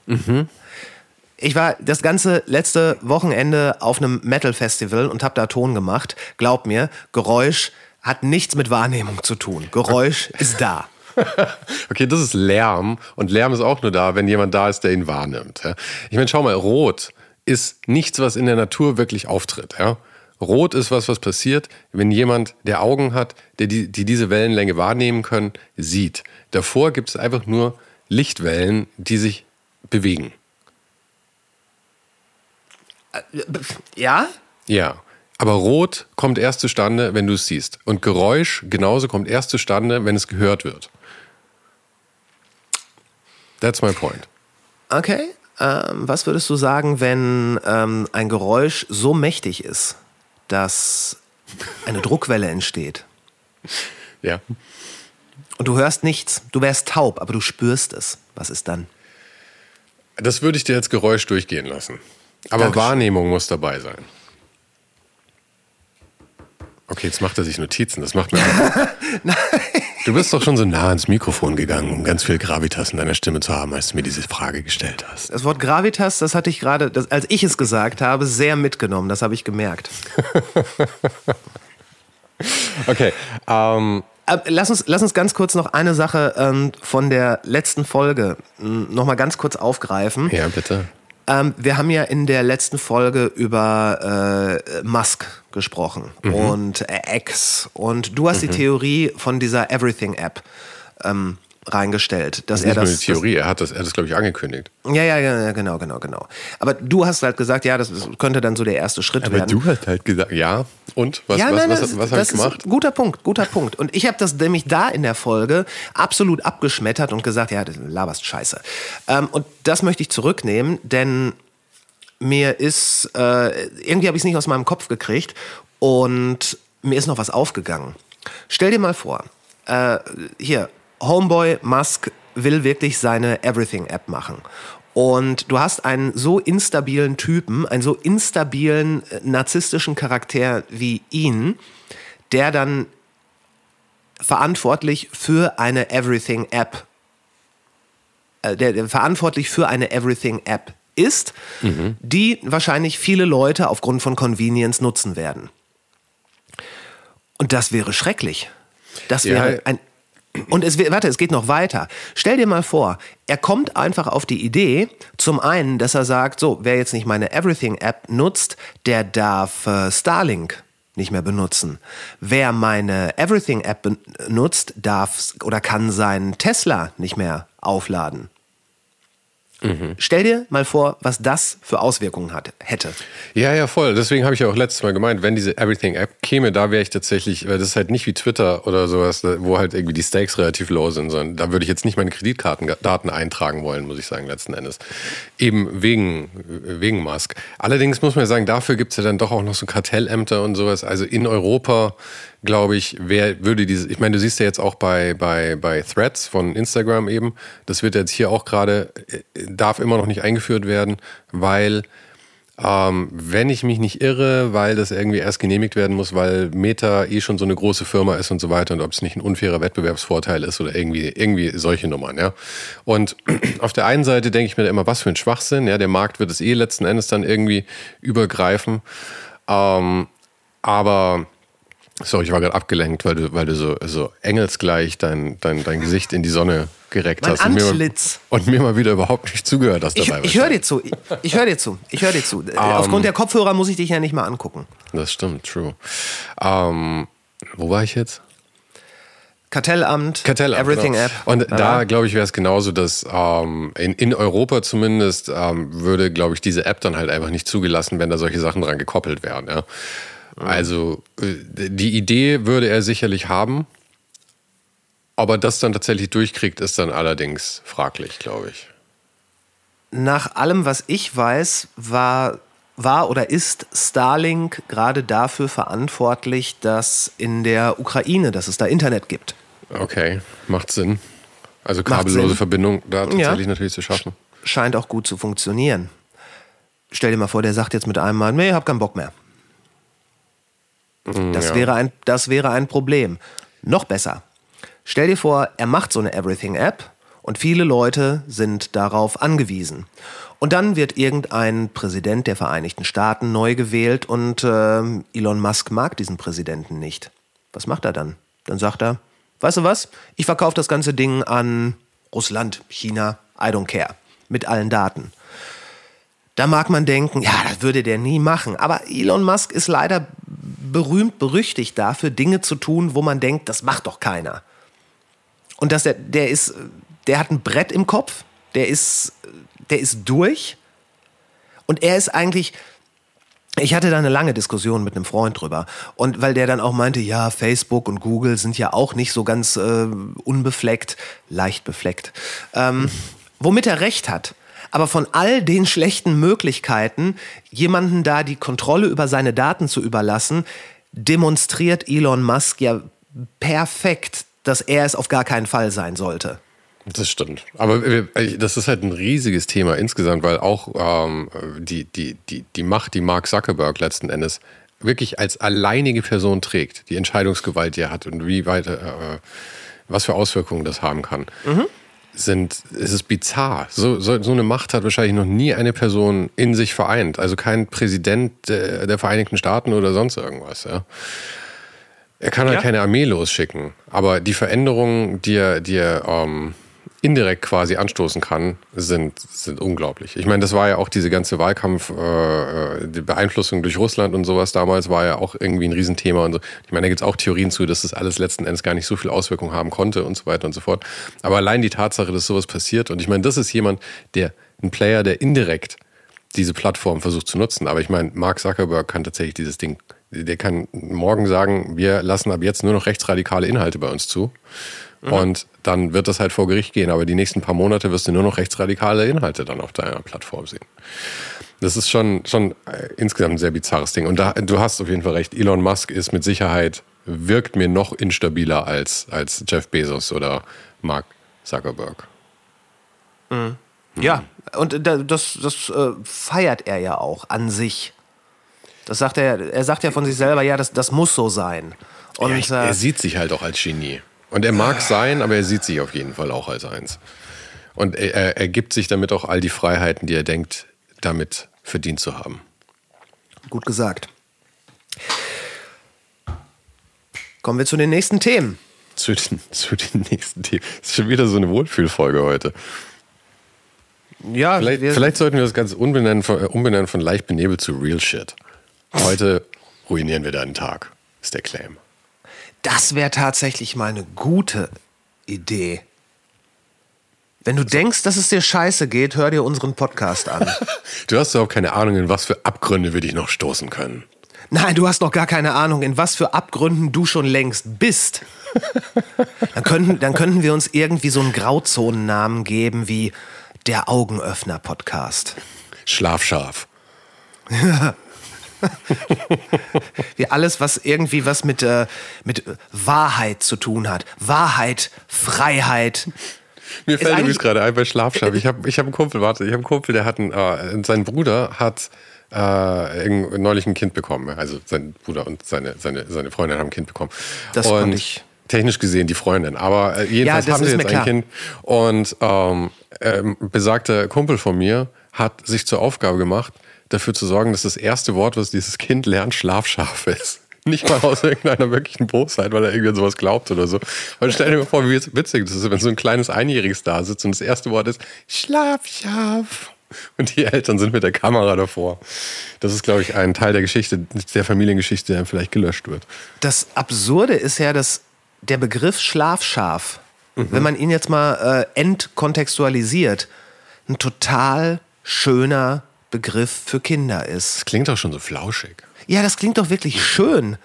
Ich war das ganze letzte Wochenende auf einem Metal-Festival und habe da Ton gemacht. Glaub mir, Geräusch hat nichts mit Wahrnehmung zu tun. Geräusch [laughs] ist da. Okay, das ist Lärm und Lärm ist auch nur da, wenn jemand da ist, der ihn wahrnimmt. Ich meine, schau mal, Rot ist nichts, was in der Natur wirklich auftritt. Ja? Rot ist was, was passiert, wenn jemand, der Augen hat, der die, die diese Wellenlänge wahrnehmen können, sieht. Davor gibt es einfach nur Lichtwellen, die sich bewegen. Ja? Ja. Aber Rot kommt erst zustande, wenn du es siehst. Und Geräusch genauso kommt erst zustande, wenn es gehört wird. That's my point. Okay. Ähm, was würdest du sagen, wenn ähm, ein Geräusch so mächtig ist, dass eine Druckwelle entsteht? Ja. Und du hörst nichts. Du wärst taub, aber du spürst es. Was ist dann? Das würde ich dir als Geräusch durchgehen lassen. Aber Dankeschön. Wahrnehmung muss dabei sein. Okay, jetzt macht er sich Notizen. Das macht mir. [laughs] Du bist doch schon so nah ans Mikrofon gegangen, um ganz viel Gravitas in deiner Stimme zu haben, als du mir diese Frage gestellt hast. Das Wort Gravitas, das hatte ich gerade, das- als ich es gesagt habe, sehr mitgenommen. Das habe ich gemerkt. [laughs] Okay, ähm, Äh, Lass uns, lass uns ganz kurz noch eine Sache ähm, von der letzten Folge mh, noch mal ganz kurz aufgreifen. ja, bitte. Ähm, wir haben ja in der letzten Folge über äh, Musk gesprochen und äh, X. Und du hast die Theorie von dieser Everything-App ähm, reingestellt, dass Das ist er nicht nur das, eine Theorie, er hat das, er hat das glaube ich, angekündigt. das. Ja, ja, ja, genau, genau, genau. Aber du hast halt gesagt, ja, das könnte dann so der erste Schritt werden. hast halt gesagt, ja. Und? Was, ja, was, nein, was, das, was, habe ich das gemacht? guter Punkt, guter Punkt. Und ich habe das nämlich da in der Folge absolut abgeschmettert und gesagt, ja, du laberst Scheiße. Ähm, und das möchte ich zurücknehmen, denn mir ist, äh, irgendwie habe ich es nicht aus meinem Kopf gekriegt und mir ist noch was aufgegangen. Stell dir mal vor, äh, hier, Homeboy Musk will wirklich seine Everything-App machen. Und du hast einen so instabilen Typen, einen so instabilen äh, narzisstischen Charakter wie ihn, der dann verantwortlich für eine Everything-App, äh, der, der verantwortlich für eine Everything-App ist, die wahrscheinlich viele Leute aufgrund von Convenience nutzen werden. Und das wäre schrecklich. Das Ja. wäre ein. Und es, warte, es geht noch weiter. Stell dir mal vor, er kommt einfach auf die Idee, zum einen, dass er sagt, so, wer jetzt nicht meine Everything-App nutzt, der darf äh, Starlink nicht mehr benutzen. Wer meine Everything-App benutzt, darf oder kann seinen Tesla nicht mehr aufladen. Stell dir mal vor, was das für Auswirkungen hat, hätte. Ja, ja, voll. Deswegen habe ich ja auch letztes Mal gemeint, wenn diese Everything-App käme, da wäre ich tatsächlich, weil das ist halt nicht wie Twitter oder sowas, wo halt irgendwie die Stakes relativ low sind, sondern da würde ich jetzt nicht meine Kreditkartendaten eintragen wollen, muss ich sagen, letzten Endes. Eben wegen, wegen Musk. Allerdings muss man ja sagen, dafür gibt es ja dann doch auch noch so Kartellämter und sowas. Also in Europa glaube ich, wer würde diese, ich meine, du siehst ja jetzt auch bei, bei, bei Threads von Instagram eben, das wird jetzt hier auch gerade, äh, darf immer noch nicht eingeführt werden, weil, ähm, wenn ich mich nicht irre, weil das irgendwie erst genehmigt werden muss, weil Meta eh schon so eine große Firma ist und so weiter und ob es nicht ein unfairer Wettbewerbsvorteil ist oder irgendwie, irgendwie solche Nummern, ja. Und [clears throat] auf der einen Seite denke ich mir immer, was für ein Schwachsinn, ja, der Markt wird es eh letzten Endes dann irgendwie übergreifen, ähm, aber Sorry, ich war gerade abgelenkt, weil du, weil du so, so engelsgleich dein, dein, dein Gesicht in die Sonne gereckt Mein hast. Und mir, mal, und mir mal wieder überhaupt nicht zugehört hast Ich, dabei. ich höre dir zu. Ich, ich höre dir zu. Ich höre dir zu. Aufgrund der Kopfhörer muss ich dich ja nicht mal angucken. Das stimmt, true. Ähm, wo war ich jetzt? Kartellamt, Kartellamt, Everything genau. App. Und Ja. da, glaube ich, wäre es genauso, dass ähm, in, in Europa zumindest ähm, würde, glaube ich, diese App dann halt einfach nicht zugelassen, wenn da solche Sachen dran gekoppelt wären. Ja? Also äh, die Idee würde er sicherlich haben, aber das dann tatsächlich durchkriegt, ist dann allerdings fraglich, glaube ich. Nach allem, was ich weiß, war, war oder ist Starlink gerade dafür verantwortlich, dass in der Ukraine, dass es da Internet gibt. Okay, macht Sinn. Also kabellose Sinn. Verbindung da tatsächlich Ja. natürlich zu schaffen. Scheint auch gut zu funktionieren. Stell dir mal vor, der sagt jetzt mit einem Mal, nee, hab keinen Bock mehr. Das, ja. wäre ein, das wäre ein Problem. Noch besser. Stell dir vor, er macht so eine Everything-App und viele Leute sind darauf angewiesen. Und dann wird irgendein Präsident der Vereinigten Staaten neu gewählt und ähm, Elon Musk mag diesen Präsidenten nicht. Was macht er dann? Dann sagt er, weißt du was, ich verkaufe das ganze Ding an Russland, China, I don't care, mit allen Daten. Da mag man denken, ja, das würde der nie machen. Aber Elon Musk ist leider berühmt, berüchtigt dafür, Dinge zu tun, wo man denkt, das macht doch keiner. Und dass der, der ist, der hat ein Brett im Kopf, der ist, der ist durch. Und er ist eigentlich, ich hatte da eine lange Diskussion mit einem Freund drüber. Und weil der dann auch meinte, ja, Facebook und Google sind ja auch nicht so ganz äh, unbefleckt, leicht befleckt. Ähm, womit er recht hat. Aber von all den schlechten Möglichkeiten, jemanden da die Kontrolle über seine Daten zu überlassen, demonstriert Elon Musk ja perfekt, dass er es auf gar keinen Fall sein sollte. Das stimmt. Aber äh, das ist halt ein riesiges Thema insgesamt, weil auch ähm, die, die, die, die Macht, die Mark Zuckerberg letzten Endes wirklich als alleinige Person trägt, die Entscheidungsgewalt, die er hat und wie weit, äh, was für Auswirkungen das haben kann, sind, es ist bizarr. So, so, so eine Macht hat wahrscheinlich noch nie eine Person in sich vereint. Also kein Präsident der, der Vereinigten Staaten oder sonst irgendwas. Ja. Er kann halt Ja. keine Armee losschicken, aber die Veränderungen, die er, die er ähm, indirekt quasi anstoßen kann, sind, sind unglaublich. Ich meine, das war ja auch diese ganze Wahlkampf, äh, die Beeinflussung durch Russland und sowas damals war ja auch irgendwie ein Riesenthema und so. Ich meine, da gibt es auch Theorien zu, dass das alles letzten Endes gar nicht so viel Auswirkungen haben konnte und so weiter und so fort. Aber allein die Tatsache, dass sowas passiert und ich meine, das ist jemand, der, ein Player, der indirekt diese Plattform versucht zu nutzen. Aber ich meine, Mark Zuckerberg kann tatsächlich dieses Ding, der kann morgen sagen, wir lassen ab jetzt nur noch rechtsradikale Inhalte bei uns zu. Und dann wird das halt vor Gericht gehen. Aber die nächsten paar Monate wirst du nur noch rechtsradikale Inhalte dann auf deiner Plattform sehen. Das ist schon, schon äh, insgesamt ein sehr bizarres Ding. Und da, du hast auf jeden Fall recht. Elon Musk ist mit Sicherheit, wirkt mir noch instabiler als, als Jeff Bezos oder Mark Zuckerberg. Ja, und da- das, das äh, feiert er ja auch an sich. Das sagt er, er sagt ja von sich selber, ja, das, das muss so sein. Und ja, ich, äh, er sieht sich halt auch als Genie. Und er mag sein, aber er sieht sich auf jeden Fall auch als eins. Und er, er, gibt sich damit auch all die Freiheiten, die er denkt, damit verdient zu haben. gut gesagt. Kommen wir zu den nächsten Themen. Zu den, zu den nächsten Themen. Das ist schon wieder so eine Wohlfühlfolge heute. Ja, Vielleicht, vielleicht sollten wir das Ganze umbenennen von, umbenennen von leicht benebelt zu Real Shit. Heute ruinieren wir deinen Tag, ist der Claim. Das wäre tatsächlich mal eine gute Idee. Wenn du denkst, dass es dir scheiße geht, hör dir unseren Podcast an. [laughs] Du hast überhaupt keine Ahnung, in was für Abgründe wir dich noch stoßen können. Nein, du hast noch gar keine Ahnung, in was für Abgründen du schon längst bist. Dann könnten, dann könnten wir uns irgendwie so einen Grauzonennamen geben wie der Augenöffner-Podcast. Schlafscharf. [laughs] [laughs] Wie alles, was irgendwie was mit, äh, mit Wahrheit zu tun hat. Wahrheit, Freiheit. Mir fällt übrigens gerade ein bei Schlafscharf. Ich habe ich hab einen Kumpel, warte, ich habe einen Kumpel, der hat einen, äh, sein Bruder hat äh, neulich ein Kind bekommen. Also sein Bruder und seine, seine, seine Freundin haben ein Kind bekommen. Das und konnte ich. Technisch gesehen die Freundin, aber äh, jedenfalls das haben sie jetzt ein klar. Kind. Und ähm, ähm, besagter Kumpel von mir hat sich zur Aufgabe gemacht, dafür zu sorgen, dass das erste Wort, was dieses Kind lernt, Schlafscharf ist. [laughs] Nicht mal aus irgendeiner wirklichen Bosheit, weil er irgendwie an sowas glaubt oder so. Aber stell dir mal vor, wie witzig das ist, wenn so ein kleines Einjähriges da sitzt und das erste Wort ist Schlafscharf. Und die Eltern sind mit der Kamera davor. Das ist, glaube ich, ein Teil der Geschichte, der Familiengeschichte, der vielleicht gelöscht wird. Das Absurde ist ja, dass der Begriff Schlafschaf, wenn man ihn jetzt mal äh, entkontextualisiert, ein total schöner Begriff für Kinder ist. Das klingt doch schon so flauschig. Ja, das klingt doch wirklich schön.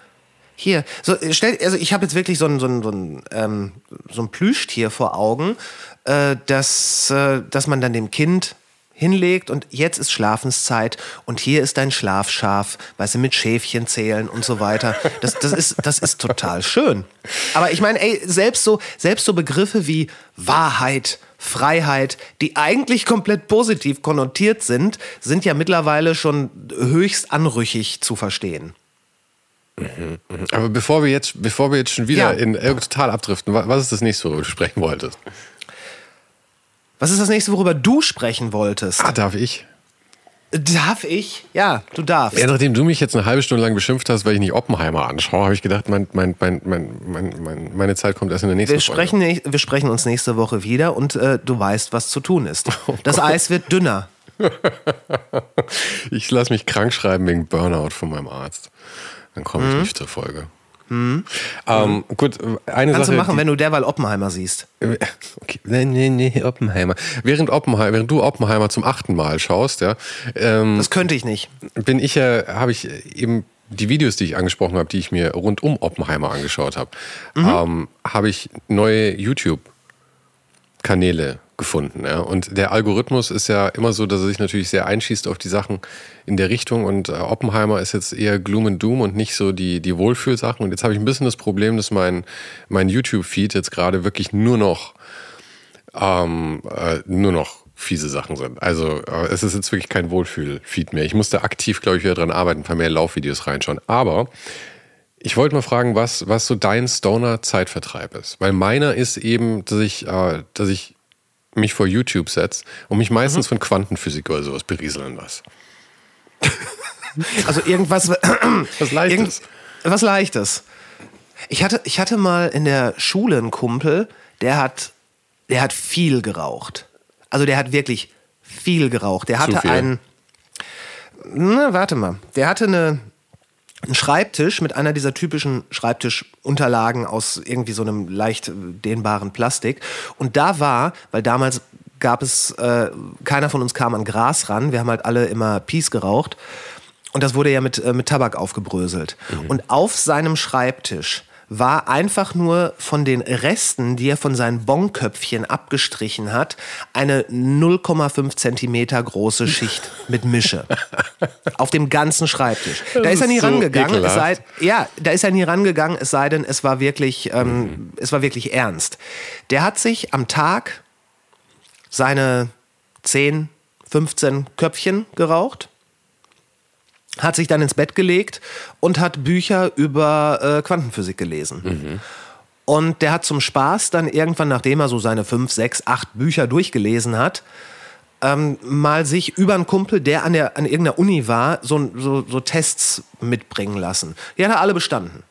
Hier, so, stell, also ich habe jetzt wirklich so ein, so ein, so ein, ähm, so ein Plüschtier vor Augen, äh, das, äh, dass man dann dem Kind hinlegt und jetzt ist Schlafenszeit und hier ist dein Schlafschaf, weißt du, mit Schäfchen zählen und so weiter. Das, das, ist, das ist total schön. Aber ich meine, ey, selbst so, selbst so Begriffe wie Wahrheit, Freiheit, die eigentlich komplett positiv konnotiert sind, sind ja mittlerweile schon höchst anrüchig zu verstehen. Aber bevor wir jetzt, bevor wir jetzt schon wieder Ja. in äh, total abdriften, wa- was ist das nächste, worüber du sprechen wolltest? Was ist das nächste, worüber du sprechen wolltest? Ah, darf ich? Darf ich? Ja, du darfst. Ja, nachdem du mich jetzt eine halbe Stunde lang beschimpft hast, weil ich nicht Oppenheimer anschaue, habe ich gedacht, mein, mein, mein, mein, mein, mein, meine Zeit kommt erst in der nächsten Wir sprechen, näch- wir sprechen uns nächste Woche wieder und äh, du weißt, was zu tun ist. [laughs] Das Eis wird dünner. Folge. [laughs] Ich lasse mich krank schreiben wegen Burnout von meinem Arzt. Dann komme Mhm. ich nicht zur Folge. Ähm, gut, eine Kannst Sache. du machen, die- wenn du derweil Oppenheimer siehst. Okay. Nee, nee, nee, Oppenheimer. Während, Oppenheimer. während du Oppenheimer zum achten Mal schaust, ja, ähm, Das könnte ich nicht. bin ich ja, habe ich eben die Videos, die ich angesprochen habe, die ich mir rund um Oppenheimer angeschaut habe, ähm, habe ich neue YouTube-Kanäle gefunden. Ja? Und der Algorithmus ist ja immer so, dass er sich natürlich sehr einschießt auf die Sachen in der Richtung. Und äh, Oppenheimer ist jetzt eher Gloom and Doom und nicht so die, die Wohlfühlsachen. Und jetzt habe ich ein bisschen das Problem, dass mein, mein YouTube-Feed jetzt gerade wirklich nur noch ähm, äh, nur noch fiese Sachen sind. Also äh, es ist jetzt wirklich kein Wohlfühl-Feed mehr. Ich musste aktiv, glaube ich, wieder dran arbeiten, ein paar mehr Laufvideos reinschauen. Aber ich wollte mal fragen, was, was so dein Stoner-Zeitvertreib ist. Weil meiner ist eben, dass ich, äh, dass ich mich vor YouTube setze und mich meistens von Quantenphysik oder sowas berieseln lasse. [laughs] Also irgendwas. [laughs] Was Leichtes. Irgend, was Leichtes. Ich hatte, ich hatte mal in der Schule einen Kumpel, der hat, der hat viel geraucht. Also der hat wirklich viel geraucht. Der hatte einen. Na, warte mal. Der hatte eine, einen Schreibtisch mit einer dieser typischen Schreibtischunterlagen aus irgendwie so einem leicht äh, dehnbaren Plastik. Und da war, weil damals gab es, äh, keiner von uns kam an Gras ran. Wir haben halt alle immer Peace geraucht. Und das wurde ja mit, äh, mit Tabak aufgebröselt. Und auf seinem Schreibtisch war einfach nur von den Resten, die er von seinen Bonköpfchen abgestrichen hat, eine 0,5 Zentimeter große Schicht mit Mische. [laughs] Auf dem ganzen Schreibtisch. Da Das ist er nie ist so rangegangen. Es sei, ja, da ist er nie rangegangen, es sei denn, es war wirklich, ähm, es war wirklich ernst. Der hat sich am Tag seine 10, 15 Köpfchen geraucht hat sich dann ins Bett gelegt und hat Bücher über äh, Quantenphysik gelesen. Und der hat zum Spaß dann irgendwann, nachdem er so seine fünf, sechs, acht Bücher durchgelesen hat, ähm, mal sich über einen Kumpel, der an, der an irgendeiner Uni war, so, so, so Tests mitbringen lassen. Die hat er alle bestanden.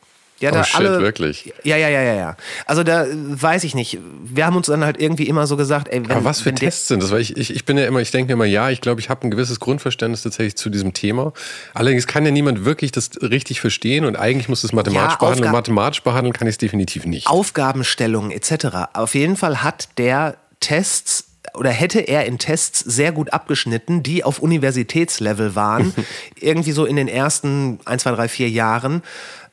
Hat Oh er shit, alle, wirklich? Ja, ja, ja, ja, ja. Also da äh, weiß ich nicht. Wir haben uns dann halt irgendwie immer so gesagt, ey, wenn, Aber was für Tests sind das? Weil ich, ich, ich bin ja immer, ich denke mir immer, ja, ich glaube, ich habe ein gewisses Grundverständnis tatsächlich zu diesem Thema. Allerdings kann ja niemand wirklich das richtig verstehen und eigentlich muss es mathematisch Ja, behandeln. Und mathematisch behandeln kann ich es definitiv nicht. Aufgabenstellungen etc. Auf jeden Fall hat der Tests oder hätte er in Tests sehr gut abgeschnitten, die auf Universitätslevel waren, [laughs] irgendwie so in den ersten 1, 2, 3, 4 Jahren.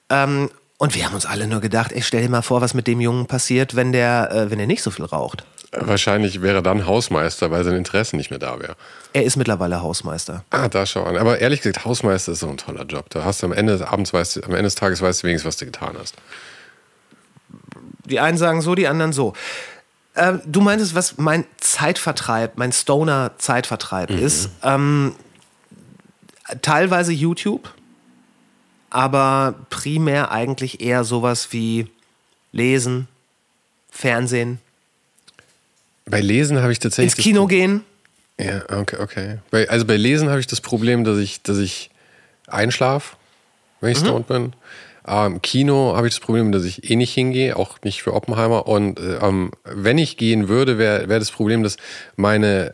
Ähm, und wir haben uns alle nur gedacht, ey, stell dir mal vor, was mit dem Jungen passiert, wenn der, äh, wenn der nicht so viel raucht. Wahrscheinlich wäre er dann Hausmeister, weil sein Interesse nicht mehr da wäre. Er ist mittlerweile Hausmeister. Ah, da schau an. Aber ehrlich gesagt, Hausmeister ist so ein toller Job. Da hast du am Ende des Abends, weißt du, am Ende des Tages weißt du wenigstens, was du getan hast. Die einen sagen so, die anderen so. Ähm, du meintest, was mein Zeitvertreib, mein Stoner-Zeitvertreib ist. Ähm, teilweise YouTube, aber primär eigentlich eher sowas wie Lesen, Fernsehen, Bei Lesen habe ich tatsächlich. ins Kino gehen. Ja, okay, okay. Bei, also bei Lesen habe ich das Problem, dass ich, dass ich einschlafe, wenn ich stoned bin. Ähm, Kino habe ich das Problem, dass ich eh nicht hingehe, auch nicht für Oppenheimer. Und äh, ähm, wenn ich gehen würde, wäre wär das Problem, dass meine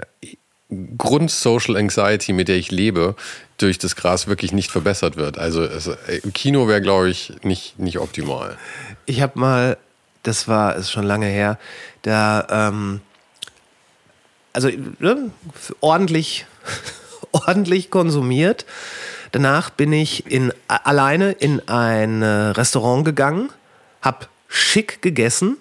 Grund-Social Anxiety, mit der ich lebe, durch das Gras wirklich nicht verbessert wird. Also es, äh, im Kino wäre, glaube ich, nicht, nicht optimal. Ich habe mal, das war, ist schon lange her, da, ähm, also ne, ordentlich, [laughs] ordentlich konsumiert. Danach bin ich in, alleine in ein äh, Restaurant gegangen, hab schick gegessen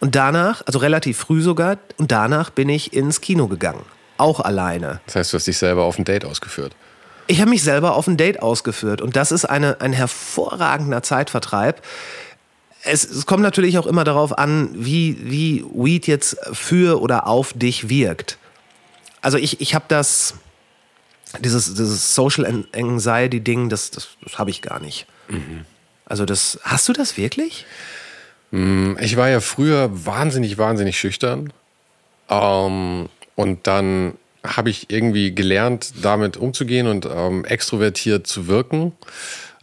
und danach, also relativ früh sogar, und danach bin ich ins Kino gegangen. Auch alleine. Das heißt, du hast dich selber auf ein Date ausgeführt. Ich habe mich selber auf ein Date ausgeführt und das ist eine, ein hervorragender Zeitvertreib. Es, es kommt natürlich auch immer darauf an, wie, wie Weed jetzt für oder auf dich wirkt. Also ich, ich habe das, dieses, dieses Social An- Anxiety-Ding, das, das, das habe ich gar nicht. Also das, hast du das wirklich? Ich war ja früher wahnsinnig, wahnsinnig schüchtern. Ähm, und dann habe ich irgendwie gelernt, damit umzugehen und ähm, extrovertiert zu wirken.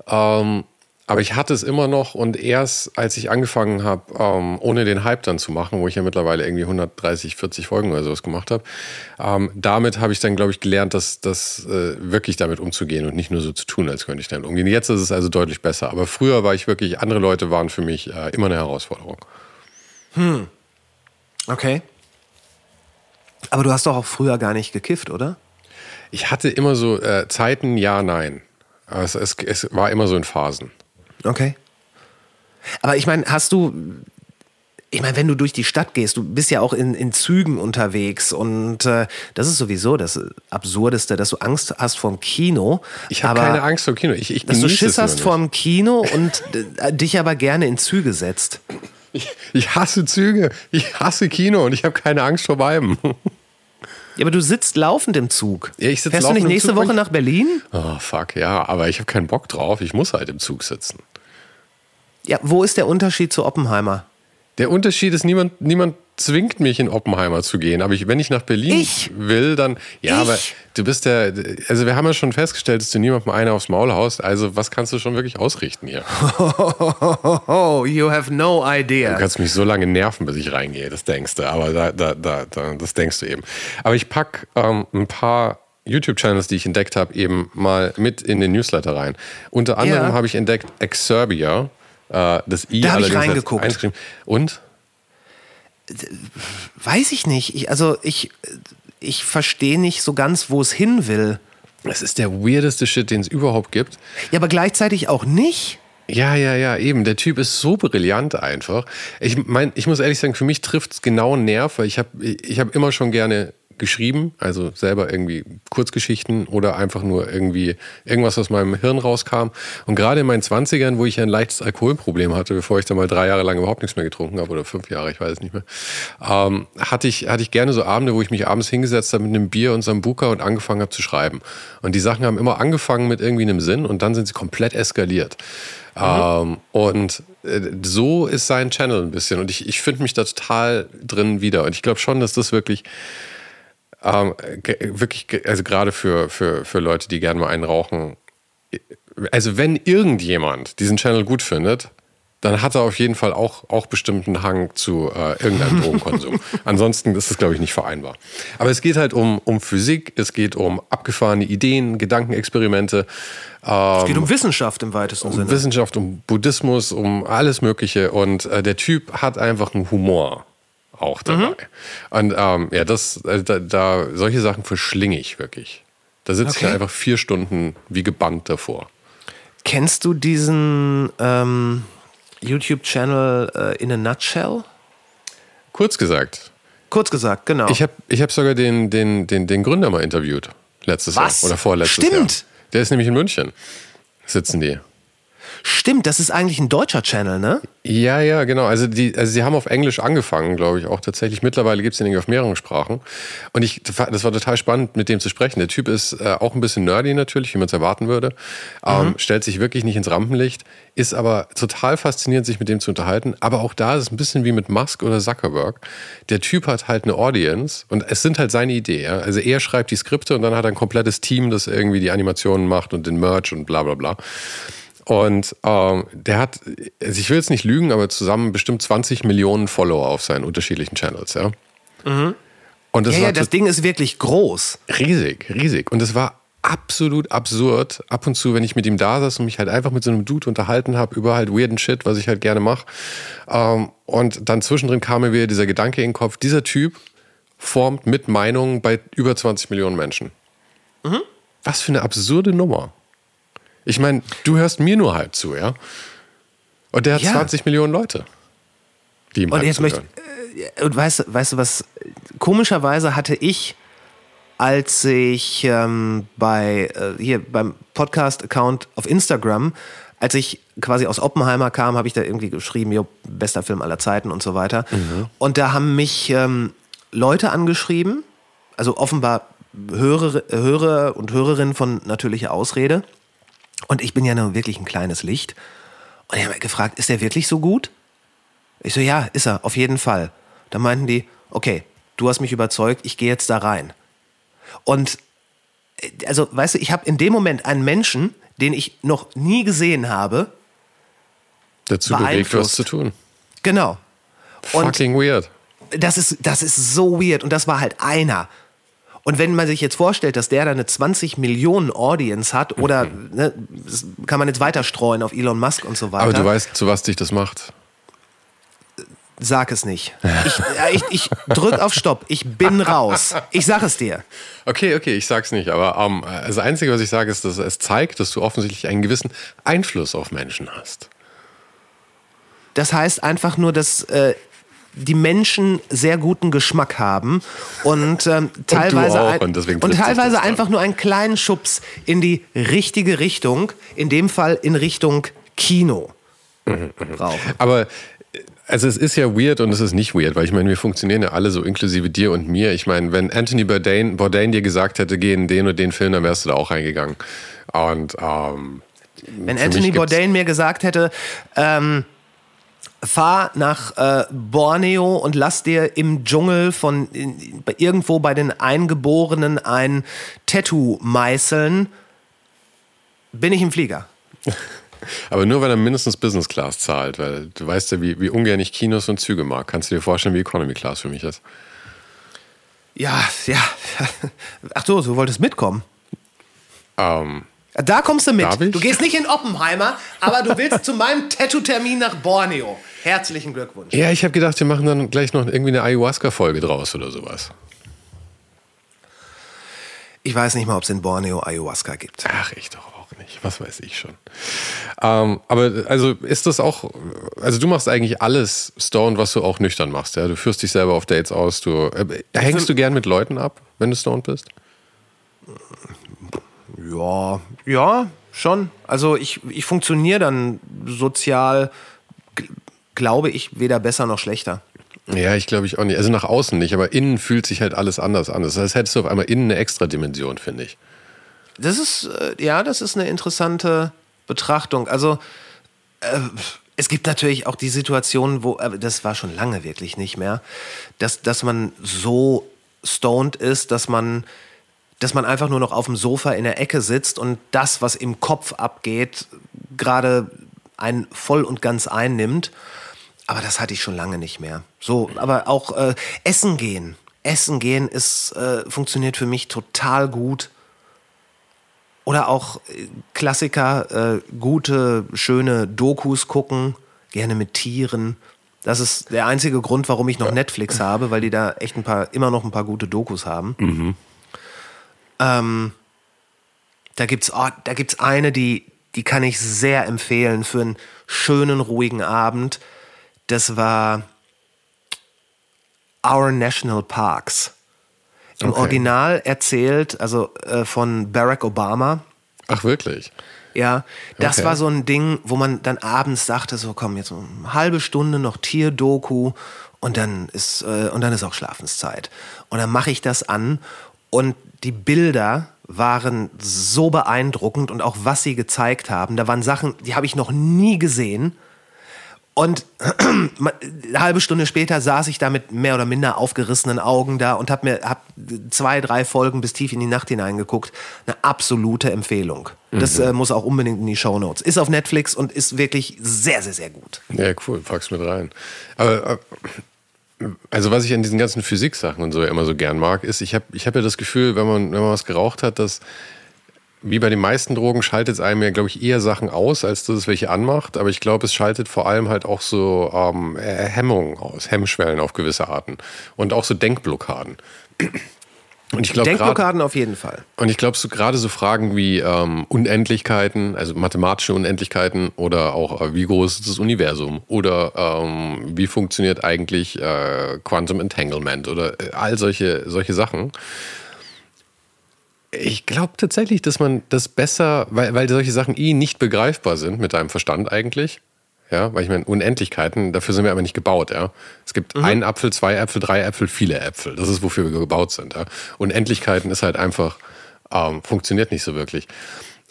Ähm, aber ich hatte es immer noch und erst als ich angefangen habe, ähm, ohne den Hype dann zu machen, wo ich ja mittlerweile irgendwie 130, 40 Folgen oder sowas gemacht habe, ähm, damit habe ich dann, glaube ich, gelernt, dass das äh, wirklich damit umzugehen und nicht nur so zu tun, als könnte ich damit umgehen. Jetzt ist es also deutlich besser. Aber früher war ich wirklich, andere Leute waren für mich äh, immer eine Herausforderung. Okay. Aber du hast doch auch früher gar nicht gekifft, oder? Ich hatte immer so äh, Zeiten, ja, nein. Es, es, es war immer so in Phasen. Okay. Aber ich meine, hast du, ich meine, wenn du durch die Stadt gehst, du bist ja auch in, in Zügen unterwegs und äh, das ist sowieso das Absurdeste, dass du Angst hast vorm Kino. Ich habe keine Angst vor Kino. Ich, ich Dass du Schiss hast vorm Kino und äh, dich aber gerne in Züge setzt. Ich, ich hasse Züge. Ich hasse Kino und ich habe keine Angst vor beiden. Ja, aber du sitzt laufend im Zug. Ja, ich sitz Fährst du nicht nächste Zug, Woche nach Berlin? Oh, fuck, ja. Aber ich habe keinen Bock drauf. Ich muss halt im Zug sitzen. Ja, wo ist der Unterschied zu Oppenheimer? Der Unterschied ist, niemand, niemand zwingt mich in Oppenheimer zu gehen. Aber ich, wenn ich nach Berlin Ich? will, dann. Ja, Ich? aber du bist der. Also, wir haben ja schon festgestellt, dass du niemandem einer aufs Maul haust. Also, was kannst du schon wirklich ausrichten hier? Oh, you have no Du idea. kannst mich so lange nerven, bis ich reingehe. Das denkst du. Aber da, da, da, da, das denkst du eben. Aber ich pack ähm, ein paar. YouTube-Channels, die ich entdeckt habe, eben mal mit in den Newsletter rein. Unter anderem Ja. habe ich entdeckt Exerbia, äh, das I Da hab ich reingeguckt. Und? Weiß ich nicht. Ich, also ich, ich verstehe nicht so ganz, wo es hin will. Es ist der weirdeste Shit, den es überhaupt gibt. Ja, aber gleichzeitig auch nicht. Ja, ja, ja, eben. Der Typ ist so brillant einfach. Ich mein, ich muss ehrlich sagen, für mich trifft es genau einen Nerv, weil ich habe ich hab immer schon gerne geschrieben, also selber irgendwie Kurzgeschichten oder einfach nur irgendwie irgendwas aus meinem Hirn rauskam. Und gerade in meinen 20ern, wo ich ein leichtes Alkoholproblem hatte, bevor ich dann mal drei Jahre lang überhaupt nichts mehr getrunken habe oder fünf Jahre, ich weiß es nicht mehr, ähm, hatte, ich, hatte ich gerne so Abende, wo ich mich abends hingesetzt habe mit einem Bier und Sambuka und angefangen habe zu schreiben. Und die Sachen haben immer angefangen mit irgendwie einem Sinn und dann sind sie komplett eskaliert. Ähm, und äh, so ist sein Channel ein bisschen. Und ich, ich finde mich da total drin wieder. Und ich glaube schon, dass das wirklich, ähm, wirklich, also gerade für, für, für Leute, die gerne mal einen rauchen, also wenn irgendjemand diesen Channel gut findet, dann hat er auf jeden Fall auch, auch bestimmten Hang zu äh, irgendeinem [laughs] Drogenkonsum. Ansonsten ist das, glaube ich, nicht vereinbar. Aber es geht halt um, um Physik, es geht um abgefahrene Ideen, Gedankenexperimente. Es geht um Wissenschaft im weitesten Um Sinne. Wissenschaft, um Buddhismus, um alles Mögliche. Und äh, der Typ hat einfach einen Humor. Auch dabei. Und ähm, ja, das, äh, da, da, solche Sachen verschlinge ich wirklich. Da sitze ich Okay. einfach vier Stunden wie gebannt davor. Kennst du diesen ähm, YouTube-Channel äh, in a Nutshell? Kurz gesagt, Kurz gesagt, genau. ich habe ich hab sogar den, den, den, den Gründer mal interviewt. Letztes Was? Jahr oder vorletztes Stimmt. Jahr. Der ist nämlich in München. Sitzen die. Stimmt, das ist eigentlich ein deutscher Channel, ne? Ja, ja, genau. Also die, also sie haben auf Englisch angefangen, glaube ich, auch tatsächlich. Mittlerweile gibt es den irgendwie auf mehreren Sprachen. Und ich, das war total spannend, mit dem zu sprechen. Der Typ ist äh, auch ein bisschen nerdy natürlich, wie man es erwarten würde. Ähm, stellt sich wirklich nicht ins Rampenlicht, ist aber total faszinierend, sich mit dem zu unterhalten. Aber auch da ist es ein bisschen wie mit Musk oder Zuckerberg. Der Typ hat halt eine Audience und es sind halt seine Ideen. Ja? Also er schreibt die Skripte und dann hat er ein komplettes Team, das irgendwie die Animationen macht und den Merch und bla bla bla. Und ähm, der hat, also ich will jetzt nicht lügen, aber zusammen bestimmt 20 Millionen Follower auf seinen unterschiedlichen Channels, ja. Und das Ja, war ja, das Ding ist wirklich groß. riesig, riesig. Und es war absolut absurd. Ab und zu, wenn ich mit ihm da saß und mich halt einfach mit so einem Dude unterhalten habe über halt weirden Shit, was ich halt gerne mache. Ähm, und dann zwischendrin kam mir wieder dieser Gedanke in den Kopf, dieser Typ formt mit Meinungen bei über 20 Millionen Menschen. Mhm. Was für eine absurde Nummer. Ich meine, du hörst mir nur halb zu, ja? Und der hat Ja. 20 Millionen Leute, die ihm Und halb jetzt möchte äh, und weißt, du- weißt du was? Komischerweise hatte ich, als ich ähm, bei äh, hier beim Podcast-Account auf Instagram, als ich quasi aus Oppenheimer kam, habe ich da irgendwie geschrieben, jo, bester Film aller Zeiten und so weiter. Und da haben mich ähm, Leute angeschrieben, also offenbar Hörer, Hörer und Hörerinnen von natürlicher Ausrede. Und ich bin ja nur wirklich ein kleines Licht. Und die haben mich gefragt, ist der wirklich so gut? Ich so, ja, ist er, auf jeden Fall. Dann meinten die, okay, du hast mich überzeugt, ich gehe jetzt da rein. Und äh, also, weißt du, ich habe in dem Moment einen Menschen, den ich noch nie gesehen habe, Dazu bewegt, was zu tun. genau. Und Fucking weird. das ist, das ist so weird. Und das war halt einer. Und wenn man sich jetzt vorstellt, dass der da eine 20 Millionen Audience hat, oder Mhm. ne, kann man jetzt weiter streuen auf Elon Musk und so weiter. Aber du weißt, zu was dich das macht. Sag es nicht. [laughs] Ich, ja, ich, ich drück auf Stopp. Ich bin raus. Ich sag es dir. Okay, okay, ich sag's nicht, aber ähm, das Einzige, was ich sage, ist, dass es zeigt, dass du offensichtlich einen gewissen Einfluss auf Menschen hast. Das heißt einfach nur, dass äh, die Menschen sehr guten Geschmack haben und ähm, teilweise, auch, ein, und und teilweise einfach nur einen kleinen Schubs in die richtige Richtung, in dem Fall in Richtung Kino Mhm, brauchen. Aber äh, also es ist ja weird und es ist nicht weird, weil ich meine, wir funktionieren ja alle so, inklusive dir und mir. Ich meine, wenn Anthony Bourdain, Bourdain dir gesagt hätte, geh in den und den Film, dann wärst du da auch reingegangen. Und ähm, Wenn Anthony Bourdain mir gesagt hätte, ähm, fahr nach äh, Borneo und lass dir im Dschungel von in, irgendwo bei den Eingeborenen ein Tattoo meißeln, bin ich im Flieger. [laughs] Aber nur, wenn er mindestens Business Class zahlt, weil du weißt ja, wie, wie ungern ich Kinos und Züge mag. Kannst du dir vorstellen, wie Economy Class für mich ist? Ja, ja. [laughs] Ach so, du wolltest mitkommen. Ähm, Da kommst du mit. Du gehst nicht in Oppenheimer, aber du willst zu meinem Tattoo-Termin nach Borneo. Herzlichen Glückwunsch. ja, ich habe gedacht, wir machen dann gleich noch irgendwie eine Ayahuasca-Folge draus oder sowas. Ich weiß nicht mal, ob es in Borneo Ayahuasca gibt. Ach, ich doch auch nicht. Was weiß ich schon. Ähm, aber also ist das auch, also du machst eigentlich alles stoned, was du auch nüchtern machst. Ja? Du führst dich selber auf Dates aus. Du, äh, hängst du gern mit Leuten ab, wenn du stoned bist? Ja, ja, schon. Also ich, ich funktioniere dann sozial, glaube ich, weder besser noch schlechter. Ja, ich glaube ich auch nicht. Also nach außen nicht, aber innen fühlt sich halt alles anders an. Das heißt, hättest du auf einmal innen eine extra Dimension, finde ich. Das ist, äh, ja, das ist eine interessante Betrachtung. Also äh, es gibt natürlich auch die Situation, wo, aber das war schon lange wirklich nicht mehr, dass, dass man so stoned ist, dass man, dass man einfach nur noch auf dem Sofa in der Ecke sitzt und das, was im Kopf abgeht, gerade einen voll und ganz einnimmt. Aber das hatte ich schon lange nicht mehr. So, aber auch äh, Essen gehen. Essen gehen ist, äh, funktioniert für mich total gut. Oder auch äh, Klassiker, äh, gute, schöne Dokus gucken, gerne mit Tieren. Das ist der einzige Grund, warum ich noch Netflix habe, weil die da echt ein paar, immer noch ein paar gute Dokus haben. Mhm. Ähm, da gibt's, oh, da gibt's eine, die, die kann ich sehr empfehlen für einen schönen, ruhigen Abend. Das war Our National Parks. Im Okay. Original erzählt, also äh, von Barack Obama. Ach, wirklich? Ja, das Okay. war so ein Ding, wo man dann abends dachte, so komm, jetzt eine halbe Stunde noch Tierdoku und dann ist, äh, und dann ist auch Schlafenszeit. Und dann mache ich das an und die Bilder waren so beeindruckend und auch was sie gezeigt haben. Da waren Sachen, die habe ich noch nie gesehen. Und [clears throat] eine halbe Stunde später saß ich da mit mehr oder minder aufgerissenen Augen da und habe mir hab zwei, drei Folgen bis tief in die Nacht hineingeguckt. Eine absolute Empfehlung. Das äh, muss auch unbedingt in die Shownotes. Ist auf Netflix und ist wirklich sehr, sehr, sehr gut. Ja, cool, pack's mit rein. Aber, äh, also was ich an diesen ganzen Physiksachen und so immer so gern mag, ist, ich habe ich hab ja das Gefühl, wenn man, wenn man was geraucht hat, dass wie bei den meisten Drogen schaltet es einem ja, glaube ich, eher Sachen aus, als dass es welche anmacht. Aber ich glaube, es schaltet vor allem halt auch so ähm, äh, Hemmungen aus, Hemmschwellen auf gewisse Arten. Und auch so Denkblockaden. Und ich glaube, gerade Denkblockaden auf jeden Fall. und ich glaube, so gerade so Fragen wie ähm, Unendlichkeiten, also mathematische Unendlichkeiten oder auch äh, wie groß ist das Universum oder ähm, wie funktioniert eigentlich äh, Quantum Entanglement oder äh, all solche, solche Sachen. Ich glaube tatsächlich, dass man das besser, weil, weil solche Sachen eh nicht begreifbar sind mit deinem Verstand eigentlich. Ja, weil ich meine, Unendlichkeiten, dafür sind wir aber nicht gebaut, ja. Es gibt einen Apfel, zwei Äpfel, drei Äpfel, viele Äpfel. Das ist, wofür wir gebaut sind, ja. Unendlichkeiten ist halt einfach, ähm, funktioniert nicht so wirklich.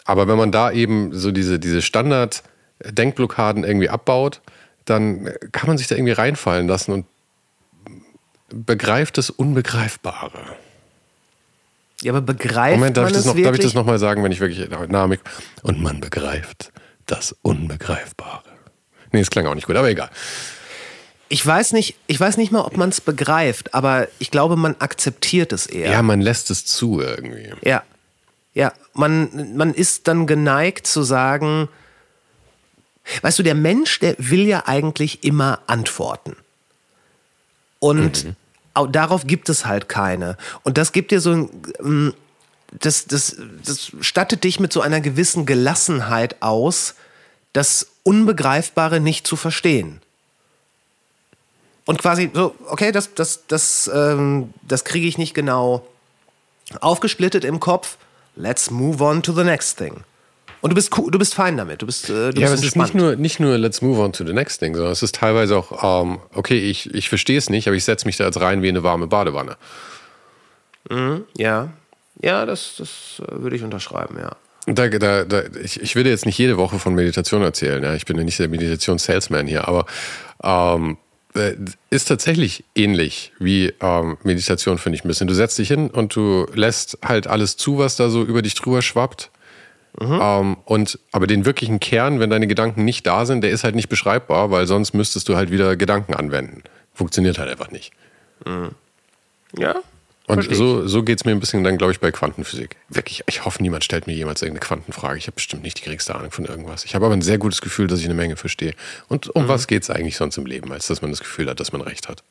Aber wenn man da eben so diese, diese Standard-Denkblockaden irgendwie abbaut, dann kann man sich da irgendwie reinfallen lassen und begreift das Unbegreifbare. Ja, aber begreift Moment, darf man ich, das noch, wirklich? darf ich das nochmal sagen, wenn ich wirklich mit- Und man begreift das Unbegreifbare. Nee, es klang auch nicht gut, aber egal. ich weiß nicht, ich weiß nicht mal, ob man es begreift, aber ich glaube, man akzeptiert es eher. Ja. man lässt es zu irgendwie. Ja. Ja, man, man ist dann geneigt zu sagen, weißt du, der Mensch, der will ja eigentlich immer Antworten. Und au- darauf gibt es halt keine. Und das gibt dir so ein, ähm, das, das, das stattet dich mit so einer gewissen Gelassenheit aus, das Unbegreifbare nicht zu verstehen. Und quasi so, okay, das, das, das, ähm, das kriege ich nicht genau aufgesplittet im Kopf. Let's move on to the next thing. Und du bist cool, du bist fein damit. Du bist, äh, du Ja, aber bist es ist nicht nur, nicht nur let's move on to the next thing, sondern es ist teilweise auch, ähm, okay, ich, ich verstehe es nicht, aber ich setze mich da jetzt rein wie in eine warme Badewanne. Ja, ja, das, das äh, würde ich unterschreiben, ja. Da, da, da, ich, ich will dir jetzt nicht jede Woche von Meditation erzählen, ja. ich bin ja nicht der Meditations-Salesman hier, aber ähm, äh, ist tatsächlich ähnlich wie ähm, Meditation, finde ich ein bisschen. Du setzt dich hin und du lässt halt alles zu, was da so über dich drüber schwappt. Ähm, und aber den wirklichen Kern, wenn deine Gedanken nicht da sind, der ist halt nicht beschreibbar, weil sonst müsstest du halt wieder Gedanken anwenden. Funktioniert halt einfach nicht. Ja? Und Versteh ich. so, so geht es mir ein bisschen dann, glaube ich, bei Quantenphysik. Wirklich, ich hoffe, niemand stellt mir jemals irgendeine Quantenfrage. Ich habe bestimmt nicht die geringste Ahnung von irgendwas. Ich habe aber ein sehr gutes Gefühl, dass ich eine Menge verstehe. Und um was geht es eigentlich sonst im Leben, als dass man das Gefühl hat, dass man recht hat?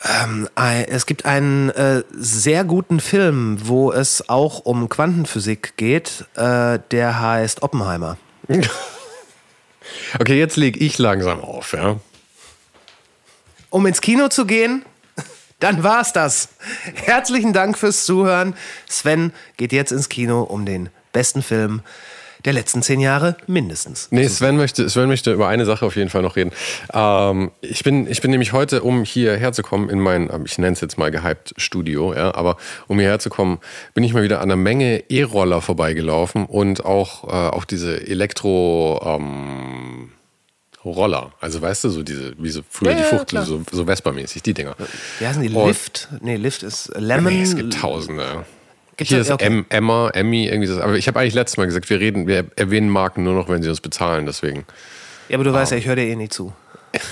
Ein- Es gibt einen äh, sehr guten Film, wo es auch um Quantenphysik geht. Äh, der heißt Oppenheimer. [laughs] Okay, jetzt lege ich langsam auf, ja. Um ins Kino zu gehen, dann war's das. Herzlichen Dank fürs Zuhören. Sven geht jetzt ins Kino, um den besten Film der letzten zehn Jahre mindestens. Nee, Sven möchte, Sven möchte über eine Sache auf jeden Fall noch reden. Ähm, ich, bin, ich bin nämlich heute, um hierher zu kommen, in mein, ähm, ich nenne es jetzt mal gehypt Studio, ja, aber um hierher zu kommen, bin ich mal wieder an einer Menge E-Roller vorbeigelaufen und auch, äh, auch diese Elektro, ähm, Roller. Also weißt du, so diese, wie so früher Ja, die Fuchtel, so, so Vespa-mäßig, die Dinger. Wie heißen die? Und- Lift? Nee, Lift ist Lemon. Nee, es gibt tausende. Gibt's Hier da- ist okay. M, Emma, Emmy, irgendwie das. Aber ich habe eigentlich letztes Mal gesagt, wir reden, wir erwähnen Marken nur noch, wenn sie uns bezahlen. Deswegen. Ja, aber du weißt ja, ich höre dir eh nie zu. [laughs]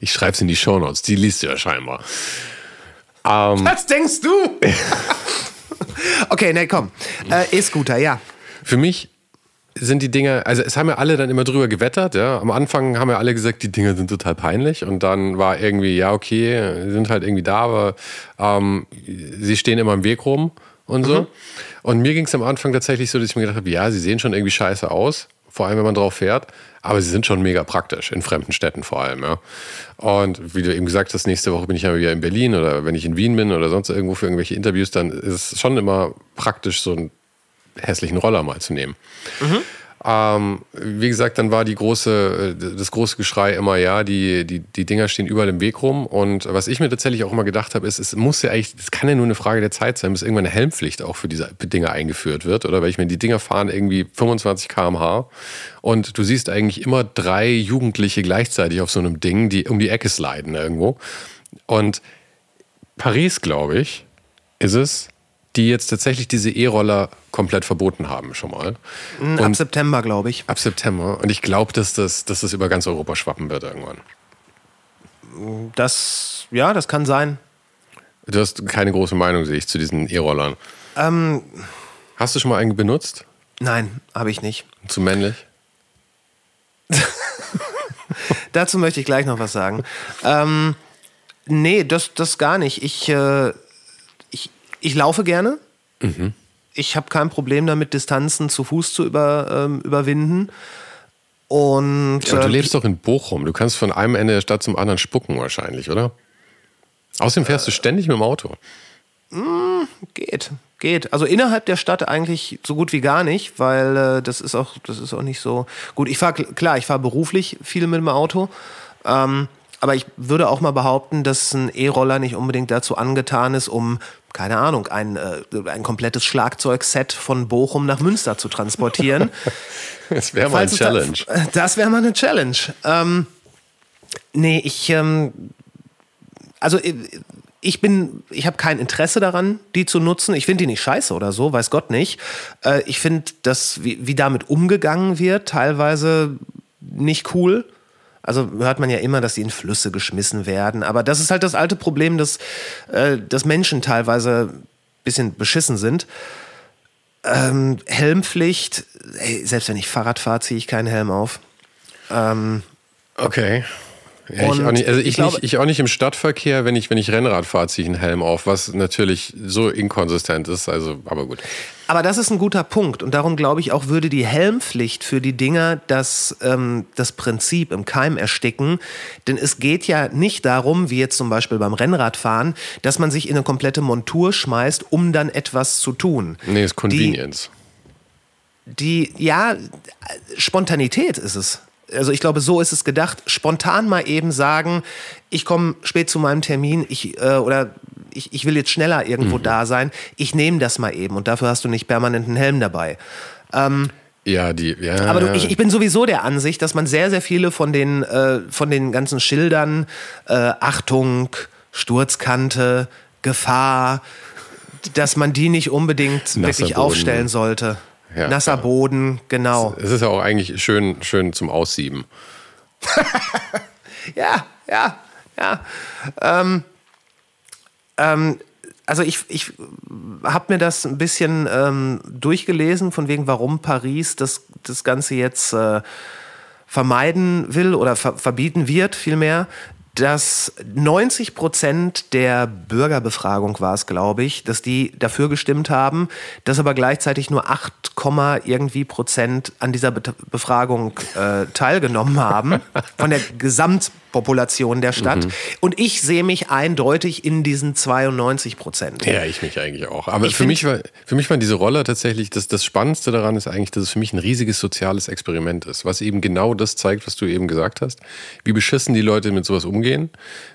Ich schreibe es in die Shownotes, die liest du ja scheinbar. Ähm, Was denkst du? [laughs] okay, nee, komm. Äh, E-Scooter, ja. Für mich sind die Dinger, also es haben ja alle dann immer drüber gewettert, ja. Am Anfang haben ja alle gesagt, die Dinger sind total peinlich und dann war irgendwie, ja, okay, sind halt irgendwie da, aber ähm, sie stehen immer im Weg rum und so. Mhm. Und mir ging es am Anfang tatsächlich so, dass ich mir gedacht habe, ja, sie sehen schon irgendwie scheiße aus, vor allem wenn man drauf fährt, aber sie sind schon mega praktisch, in fremden Städten vor allem, ja. Und wie du eben gesagt hast, nächste Woche bin ich ja wieder in Berlin oder wenn ich in Wien bin oder sonst irgendwo für irgendwelche Interviews, dann ist es schon immer praktisch, so einen hässlichen Roller mal zu nehmen. Mhm. Ähm, wie gesagt, dann war die große, äh, das große Geschrei immer, ja, die, die, die Dinger stehen überall im Weg rum. Und was ich mir tatsächlich auch immer gedacht habe, ist, es muss ja eigentlich, es kann ja nur eine Frage der Zeit sein, bis irgendwann eine Helmpflicht auch für diese Dinger eingeführt wird. Oder weil ich meine, die Dinger fahren irgendwie 25 km/h und du siehst eigentlich immer drei Jugendliche gleichzeitig auf so einem Ding, die um die Ecke sliden irgendwo. Und Paris, glaube ich, ist es, die jetzt tatsächlich diese E-Roller komplett verboten haben schon mal. Und ab September, glaube ich. Ab September. Und ich glaube, dass das, dass das über ganz Europa schwappen wird irgendwann. Das, ja, das kann sein. Du hast keine große Meinung, sehe ich, zu diesen E-Rollern. Ähm, hast du schon mal einen benutzt? Nein, habe ich nicht. Zu männlich? [laughs] Dazu möchte ich gleich noch was sagen. Ähm, nee, das, das gar nicht. Ich, äh, ich laufe gerne. Mhm. Ich habe kein Problem damit, Distanzen zu Fuß zu über, ähm, überwinden. Und, ja, du äh, lebst doch in Bochum. Du kannst von einem Ende der Stadt zum anderen spucken wahrscheinlich, oder? Außerdem fährst äh, du ständig mit dem Auto. Mh, hm, geht, geht. Also innerhalb der Stadt eigentlich so gut wie gar nicht, weil äh, das ist auch, das ist auch nicht so gut. Ich fahre klar, ich fahre beruflich viel mit dem Auto. Ähm, aber ich würde auch mal behaupten, dass ein E-Roller nicht unbedingt dazu angetan ist, um, keine Ahnung, ein, äh, ein komplettes Schlagzeugset von Bochum nach Münster zu transportieren. [laughs] das wäre mal eine Challenge. Da, das wäre mal eine Challenge. Ähm, nee, ich, ähm, also äh, ich bin, ich habe kein Interesse daran, die zu nutzen. Ich finde die nicht scheiße oder so, weiß Gott nicht. Äh, ich finde, dass wie, wie damit umgegangen wird, teilweise nicht cool. Also hört man ja immer, dass sie in Flüsse geschmissen werden. Aber das ist halt das alte Problem, dass, äh, dass Menschen teilweise ein bisschen beschissen sind. Ähm, Helmpflicht, ey, selbst wenn ich Fahrrad fahre, ziehe ich keinen Helm auf. Ähm, okay. Ja, ich, auch nicht, also ich, ich, glaube, nicht, ich, auch nicht, im Stadtverkehr, wenn ich, wenn ich Rennrad fahre, ziehe ich einen Helm auf, was natürlich so inkonsistent ist, also, aber gut. Aber das ist ein guter Punkt und darum glaube ich auch, würde die Helmpflicht für die Dinger das, ähm, das Prinzip im Keim ersticken. Denn es geht ja nicht darum, wie jetzt zum Beispiel beim Rennradfahren, dass man sich in eine komplette Montur schmeißt, um dann etwas zu tun. Nee, ist Convenience. Die, die ja, Spontanität ist es also ich glaube, so ist es gedacht, spontan mal eben sagen, ich komme spät zu meinem Termin, ich äh, oder ich, ich will jetzt schneller irgendwo mhm. da sein, ich nehme das mal eben und dafür hast du nicht permanent einen Helm dabei. Ähm, ja, die, ja. Aber du, ich, ich, bin sowieso der Ansicht, dass man sehr, sehr viele von den, äh, von den ganzen Schildern, äh, Achtung, Sturzkante, Gefahr, dass man die nicht unbedingt wirklich aufstellen sollte. Ja, Nasser klar. Boden, genau. Es ist ja auch eigentlich schön, schön zum Aussieben. [laughs] ja, ja, ja. Ähm, ähm, also ich, ich habe mir das ein bisschen ähm, durchgelesen, von wegen, warum Paris das, das Ganze jetzt äh, vermeiden will oder ver verbieten wird, vielmehr dass 90 Prozent der Bürgerbefragung war es, glaube ich, dass die dafür gestimmt haben, dass aber gleichzeitig nur 8, irgendwie Prozent an dieser Be Befragung äh, teilgenommen haben [laughs] von der Gesamtpopulation der Stadt. Mhm. Und ich sehe mich eindeutig in diesen 92 Prozent. Ja, ich mich eigentlich auch. Aber für mich, war, für mich waren diese Roller tatsächlich, das, das Spannendste daran ist eigentlich, dass es für mich ein riesiges soziales Experiment ist, was eben genau das zeigt, was du eben gesagt hast, wie beschissen die Leute mit sowas umgehen.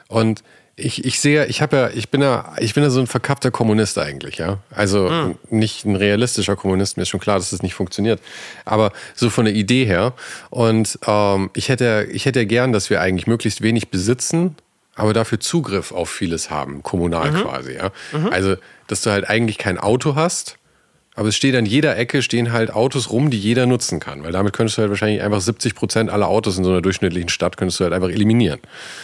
Und ich, ich sehe, ich habe ja, ich bin ja, ich bin ja so ein verkappter Kommunist eigentlich, ja. Also mhm. nicht ein realistischer Kommunist, mir ist schon klar, dass das nicht funktioniert. Aber so von der Idee her. Und ähm, ich hätte, ich hätte gern, dass wir eigentlich möglichst wenig besitzen, aber dafür Zugriff auf vieles haben, kommunal mhm. quasi, ja. Mhm. Also, dass du halt eigentlich kein Auto hast, aber es steht an jeder Ecke stehen halt Autos rum, die jeder nutzen kann. Weil damit könntest du halt wahrscheinlich einfach 70 Prozent aller Autos in so einer durchschnittlichen Stadt könntest du halt einfach eliminieren.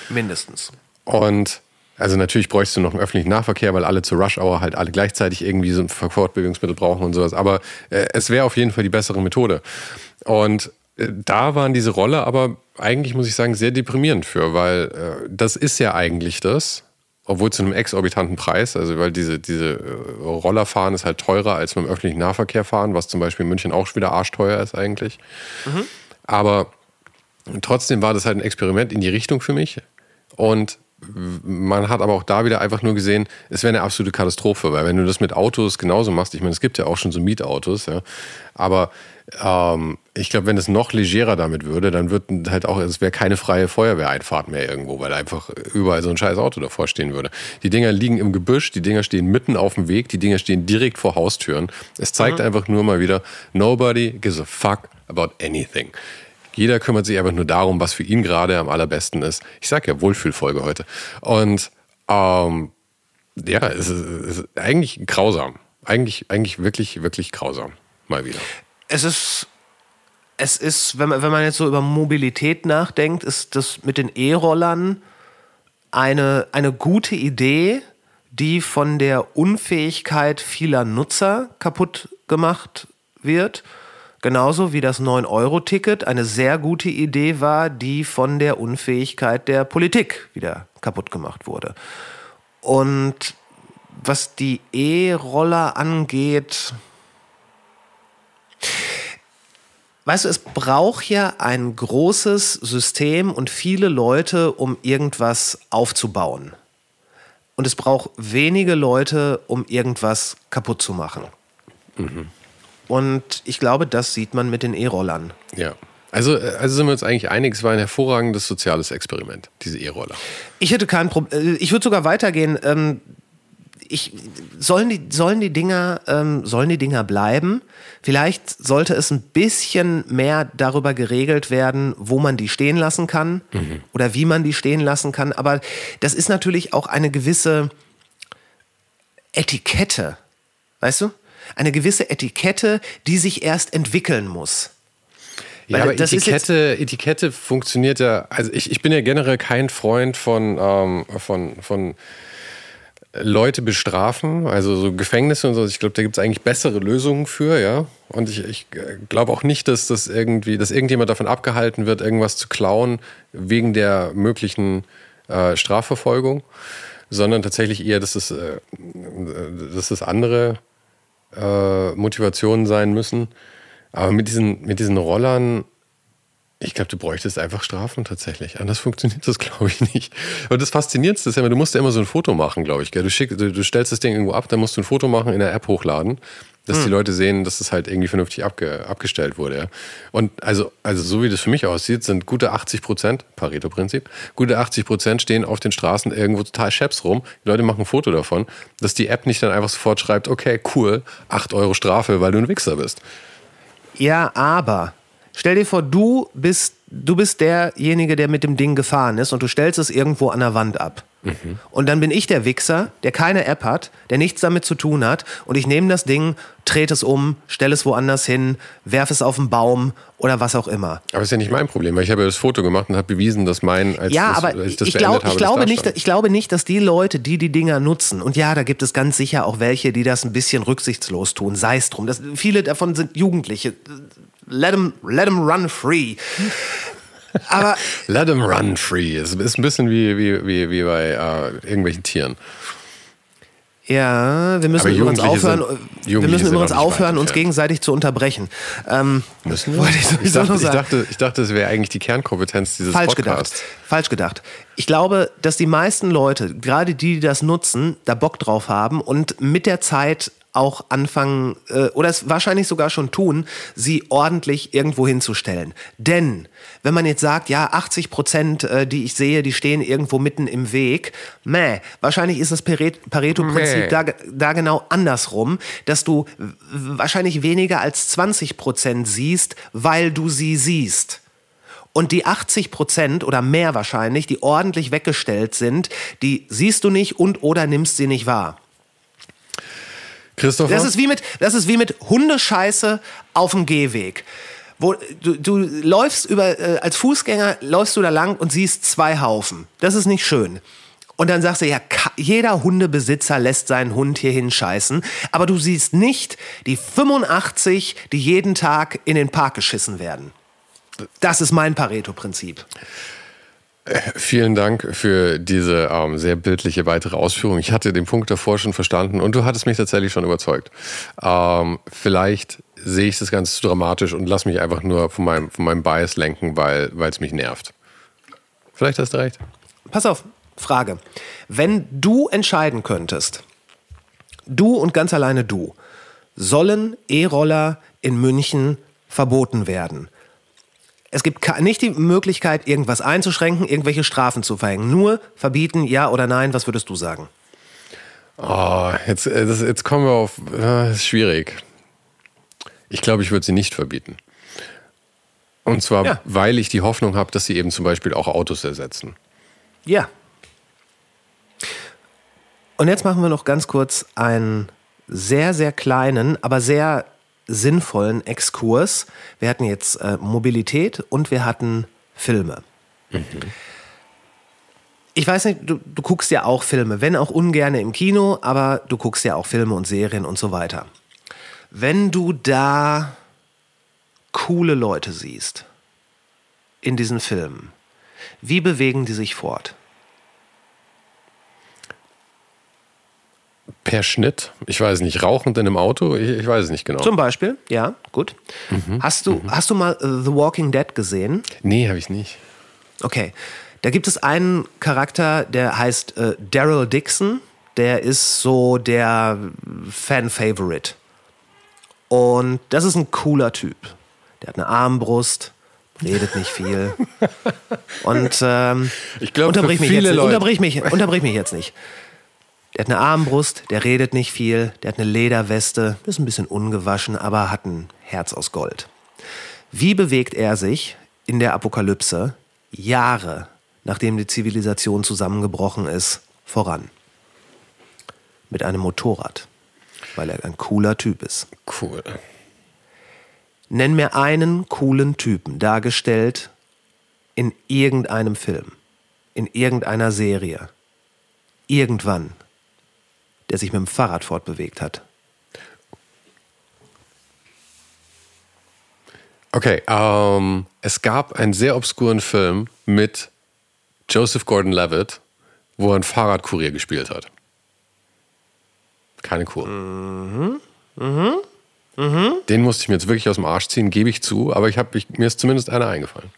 Mindestens. Und Also natürlich bräuchst du noch einen öffentlichen Nahverkehr, weil alle zur Rush-Hour halt alle gleichzeitig irgendwie so ein Fortbewegungsmittel brauchen und sowas. Aber äh, es wäre auf jeden Fall die bessere Methode. Und äh, da waren diese Rolle aber eigentlich, muss ich sagen, sehr deprimierend für, weil äh, das ist ja eigentlich das, obwohl zu einem exorbitanten Preis, also weil diese, diese äh, Roller fahren ist halt teurer als mit dem öffentlichen Nahverkehr fahren, was zum Beispiel in München auch schon wieder arschteuer ist eigentlich. Mhm. Aber trotzdem war das halt ein Experiment in die Richtung für mich. Und man hat aber auch da wieder einfach nur gesehen, es wäre eine absolute Katastrophe, weil wenn du das mit Autos genauso machst, ich meine, es gibt ja auch schon so Mietautos, ja, aber ähm, ich glaube, wenn es noch legerer damit würde, dann wird halt auch, es wäre keine freie Feuerwehreinfahrt mehr irgendwo, weil einfach überall so ein scheiß Auto davor stehen würde. Die Dinger liegen im Gebüsch, die Dinger stehen mitten auf dem Weg, die Dinger stehen direkt vor Haustüren. Es zeigt mhm. einfach nur mal wieder, nobody gives a fuck about anything. Jeder kümmert sich einfach nur darum, was für ihn gerade am allerbesten ist. Ich sag ja Wohlfühlfolge heute. Und ähm, ja, es ist, es ist eigentlich grausam. Eigentlich, eigentlich wirklich, wirklich grausam. Mal wieder. Es ist es ist, wenn man, wenn man jetzt so über Mobilität nachdenkt, ist das mit den E-Rollern eine, eine gute Idee, die von der Unfähigkeit vieler Nutzer kaputt gemacht wird. Genauso wie das 9-Euro-Ticket eine sehr gute Idee war, die von der Unfähigkeit der Politik wieder kaputt gemacht wurde. Und was die E-Roller angeht, weißt du, es braucht ja ein großes System und viele Leute, um irgendwas aufzubauen. Und es braucht wenige Leute, um irgendwas kaputt zu machen. Mhm. Und ich glaube, das sieht man mit den E-Rollern. Ja. Also, äh, also sind wir uns eigentlich einig, es war ein hervorragendes soziales Experiment, diese E-Roller. Ich hätte kein Problem. Äh, ich würde sogar weitergehen. Ähm, ich, sollen, die, sollen, die Dinger, ähm, sollen die Dinger bleiben? Vielleicht sollte es ein bisschen mehr darüber geregelt werden, wo man die stehen lassen kann mhm. oder wie man die stehen lassen kann. Aber das ist natürlich auch eine gewisse Etikette. Weißt du? Eine gewisse Etikette, die sich erst entwickeln muss. Ja, aber Etikette, Etikette funktioniert ja, also ich, ich bin ja generell kein Freund von, ähm, von, von Leute bestrafen, also so Gefängnisse und so. Ich glaube, da gibt es eigentlich bessere Lösungen für, ja. Und ich, ich glaube auch nicht, dass das irgendwie, dass irgendjemand davon abgehalten wird, irgendwas zu klauen wegen der möglichen äh, Strafverfolgung, sondern tatsächlich eher, dass es, äh, dass es andere äh, Motivationen sein müssen. Aber mit diesen, mit diesen Rollern, ich glaube, du bräuchtest einfach Strafen tatsächlich. Anders funktioniert das, [laughs] glaube ich, nicht. Und das Faszinierendste ist ja du musst ja immer so ein Foto machen, glaube ich. Du, schick, du, du, stellst das Ding irgendwo ab, dann musst du ein Foto machen, in der App hochladen dass hm. die Leute sehen, dass es halt irgendwie vernünftig abge, abgestellt wurde. Ja. Und also, also so wie das für mich aussieht, sind gute 80 Prozent, Pareto-Prinzip, gute 80 Prozent stehen auf den Straßen irgendwo total scheps rum. Die Leute machen ein Foto davon, dass die App nicht dann einfach sofort schreibt, okay, cool, 8 Euro Strafe, weil du ein Wichser bist. Ja, aber stell dir vor, du bist, du bist derjenige, der mit dem Ding gefahren ist und du stellst es irgendwo an der Wand ab. Mhm. Und dann bin ich der Wichser, der keine App hat, der nichts damit zu tun hat. Und ich nehme das Ding, trete es um, stelle es woanders hin, werfe es auf den Baum oder was auch immer. Aber das ist ja nicht mein Problem, weil ich habe ja das Foto gemacht und habe bewiesen, dass mein, als, ja, das, aber als ich das ich, glaub, habe, ich glaube nicht, ich glaube nicht, dass die Leute, die die Dinger nutzen, und ja, da gibt es ganz sicher auch welche, die das ein bisschen rücksichtslos tun, sei es drum. Das, viele davon sind Jugendliche. Let them, let them run free. Aber Let them run free. Es ist ein bisschen wie, wie, wie, wie bei äh, irgendwelchen Tieren. Ja, wir müssen übrigens aufhören, wir müssen übrigens aufhören uns gegenseitig zu unterbrechen. Ähm, müssen wir? Ich, ich, dachte, ich, dachte, ich dachte, das wäre eigentlich die Kernkompetenz dieses Falsch Podcasts. Gedacht. Falsch gedacht. Ich glaube, dass die meisten Leute, gerade die, die das nutzen, da Bock drauf haben und mit der Zeit auch anfangen äh, oder es wahrscheinlich sogar schon tun, sie ordentlich irgendwo hinzustellen. Denn wenn man jetzt sagt, ja, 80 Prozent, äh, die ich sehe, die stehen irgendwo mitten im Weg, meh, wahrscheinlich ist das Pareto-Prinzip da, da genau andersrum, dass du wahrscheinlich weniger als 20 Prozent siehst, weil du sie siehst. Und die 80 Prozent oder mehr wahrscheinlich, die ordentlich weggestellt sind, die siehst du nicht und oder nimmst sie nicht wahr. Christopher? Das ist wie mit, das ist wie mit Hundescheiße auf dem Gehweg. Wo, du, du läufst über, äh, als Fußgänger läufst du da lang und siehst zwei Haufen. Das ist nicht schön. Und dann sagst du, ja, jeder Hundebesitzer lässt seinen Hund hier hinscheißen. Aber du siehst nicht die 85, die jeden Tag in den Park geschissen werden. Das ist mein Pareto-Prinzip. Vielen Dank für diese ähm, sehr bildliche weitere Ausführung. Ich hatte den Punkt davor schon verstanden und du hattest mich tatsächlich schon überzeugt. Ähm, vielleicht sehe ich das Ganze zu dramatisch und lass mich einfach nur von meinem, von meinem Bias lenken, weil es mich nervt. Vielleicht hast du recht. Pass auf, Frage. Wenn du entscheiden könntest, du und ganz alleine du, sollen E-Roller in München verboten werden? Es gibt nicht die Möglichkeit, irgendwas einzuschränken, irgendwelche Strafen zu verhängen. Nur verbieten, ja oder nein, was würdest du sagen? Oh, jetzt, äh, das, jetzt kommen wir auf. Äh, ist schwierig. Ich glaube, ich würde sie nicht verbieten. Und zwar, Ja. weil ich die Hoffnung habe, dass sie eben zum Beispiel auch Autos ersetzen. Ja. Und jetzt machen wir noch ganz kurz einen sehr, sehr kleinen, aber sehr sinnvollen Exkurs. Wir hatten jetzt äh, Mobilität und wir hatten Filme. Ich weiß nicht, du, du guckst ja auch Filme, wenn auch ungern im Kino, aber du guckst ja auch Filme und Serien und so weiter. Wenn du da coole Leute siehst in diesen Filmen, wie bewegen die sich fort? Per Schnitt, ich weiß nicht, rauchend in einem Auto, ich, ich weiß es nicht genau. Zum Beispiel, ja, gut. Hast, du, hast du mal äh, The Walking Dead gesehen? nee, habe ich nicht. Okay. Da gibt es einen Charakter, der heißt äh, Daryl Dixon. Der ist so der Fan-Favorite. Und das ist ein cooler Typ. Der hat eine Armbrust, redet nicht viel. [laughs] Und ähm, Ich glaub, unterbrich, mich jetzt, Leute- unterbrich, mich, unterbrich mich jetzt nicht. Der hat eine Armbrust, der redet nicht viel, der hat eine Lederweste, ist ein bisschen ungewaschen, aber hat ein Herz aus Gold. Wie bewegt er sich in der Apokalypse Jahre nachdem die Zivilisation zusammengebrochen ist, voran? Mit einem Motorrad, weil er ein cooler Typ ist. Cool. Nenn mir einen coolen Typen, dargestellt in irgendeinem Film, in irgendeiner Serie, irgendwann, der sich mit dem Fahrrad fortbewegt hat. Okay, ähm, es gab einen sehr obskuren Film mit Joseph Gordon-Levitt, wo er einen Fahrradkurier gespielt hat. Keine Kur. Den musste ich mir jetzt wirklich aus dem Arsch ziehen, gebe ich zu, aber ich hab, ich, mir ist zumindest einer eingefallen.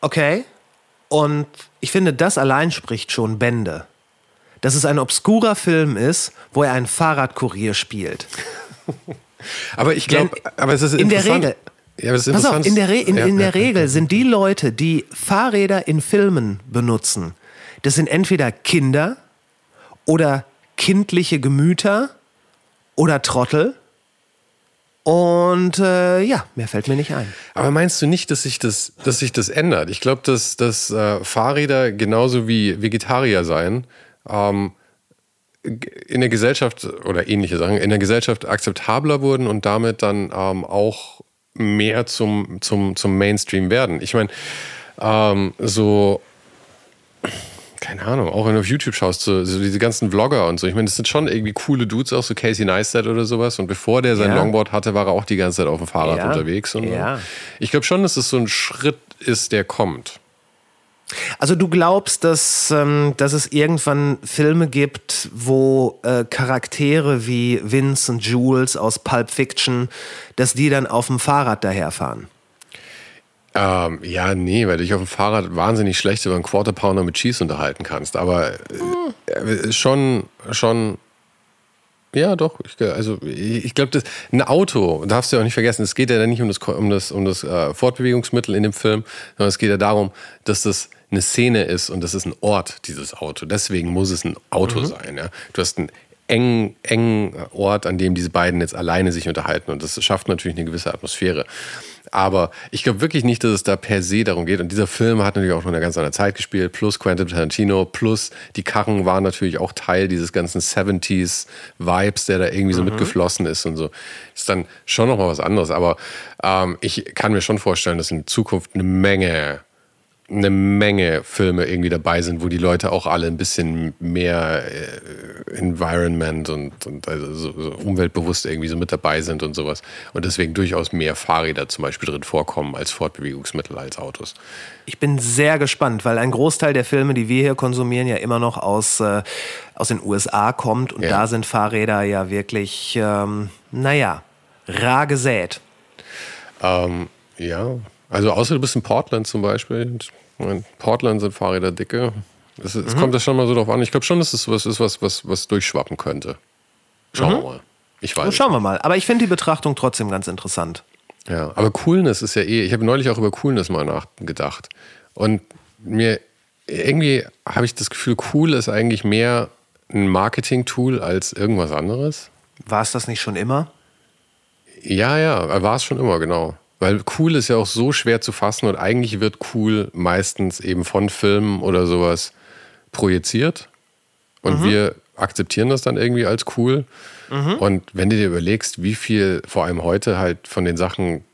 Okay. Und ich finde, das allein spricht schon Bände. Dass es ein obskurer Film ist, wo er einen Fahrradkurier spielt. [laughs] Aber ich glaube, aber es ist in der. Regel- Ja, aber es ist Pass auf, in der, Re in, Ja, in der ja, Regel sind die Leute, die Fahrräder in Filmen benutzen, das sind entweder Kinder oder kindliche Gemüter oder Trottel. Und äh, ja, mehr fällt mir nicht ein. Aber meinst du nicht, dass sich das, dass sich das ändert? Ich glaube, dass, dass äh, Fahrräder genauso wie Vegetarier sein ähm, in der Gesellschaft oder ähnliche Sachen in der Gesellschaft akzeptabler wurden und damit dann ähm, auch mehr zum, zum, zum Mainstream werden. Ich meine, ähm, so keine Ahnung, auch wenn du auf YouTube schaust, so, so diese ganzen Vlogger und so. Ich meine, das sind schon irgendwie coole Dudes, auch so Casey Neistat oder sowas. Und bevor der sein Ja. Longboard hatte, war er auch die ganze Zeit auf dem Fahrrad Ja. unterwegs. Und Ja. Ich glaube schon, dass es so ein Schritt ist, der kommt. Also du glaubst, dass, ähm, dass es irgendwann Filme gibt, wo äh, Charaktere wie Vince und Jules aus Pulp Fiction, dass die dann auf dem Fahrrad daherfahren? Ähm, ja, nee, weil du dich auf dem Fahrrad wahnsinnig schlecht über einen Quarter Pounder mit Cheese unterhalten kannst. Aber äh, schon, schon, ja, doch. Ich, also ich, glaube, ein Auto darfst du ja auch nicht vergessen. Es geht ja nicht um das, um das, um das äh, Fortbewegungsmittel in dem Film, sondern es geht ja darum, dass das eine Szene ist und das ist ein Ort, dieses Auto. Deswegen muss es ein Auto sein. Ja? Du hast einen engen, engen Ort, an dem diese beiden jetzt alleine sich unterhalten und das schafft natürlich eine gewisse Atmosphäre. Aber ich glaube wirklich nicht, dass es da per se darum geht. Und dieser Film hat natürlich auch noch eine ganz andere Zeit gespielt, plus Quentin Tarantino, plus die Karren waren natürlich auch Teil dieses ganzen 70s-Vibes, der da irgendwie so mitgeflossen ist und so. Ist dann schon nochmal was anderes. Aber ähm, ich kann mir schon vorstellen, dass in Zukunft eine Menge eine Menge Filme irgendwie dabei sind, wo die Leute auch alle ein bisschen mehr äh, Environment und, und also so, so umweltbewusst irgendwie so mit dabei sind und sowas. Und deswegen durchaus mehr Fahrräder zum Beispiel drin vorkommen als Fortbewegungsmittel als Autos. Ich bin sehr gespannt, weil ein Großteil der Filme, die wir hier konsumieren, ja immer noch aus, äh, aus den USA kommt. Und Ja. da sind Fahrräder ja wirklich, ähm, naja, rar gesät. Ähm, ja, also außer du bist in Portland zum Beispiel. In Portland sind Fahrräder dicke. Es, es kommt das schon mal so drauf an. Ich glaube schon, dass es was ist, was, was, was durchschwappen könnte. Schauen wir mal. Ich weiß. Und schauen wir mal. Aber ich finde die Betrachtung trotzdem ganz interessant. Ja, aber Coolness ist ja eh, ich habe neulich auch über Coolness mal nachgedacht. Und mir, irgendwie habe ich das Gefühl, cool ist eigentlich mehr ein Marketing-Tool als irgendwas anderes. War es das nicht schon immer? Ja, ja, war es schon immer, genau. Weil cool ist ja auch so schwer zu fassen und eigentlich wird cool meistens eben von Filmen oder sowas projiziert. Und wir akzeptieren das dann irgendwie als cool. Und wenn du dir überlegst, wie viel, vor allem heute halt von den Sachen,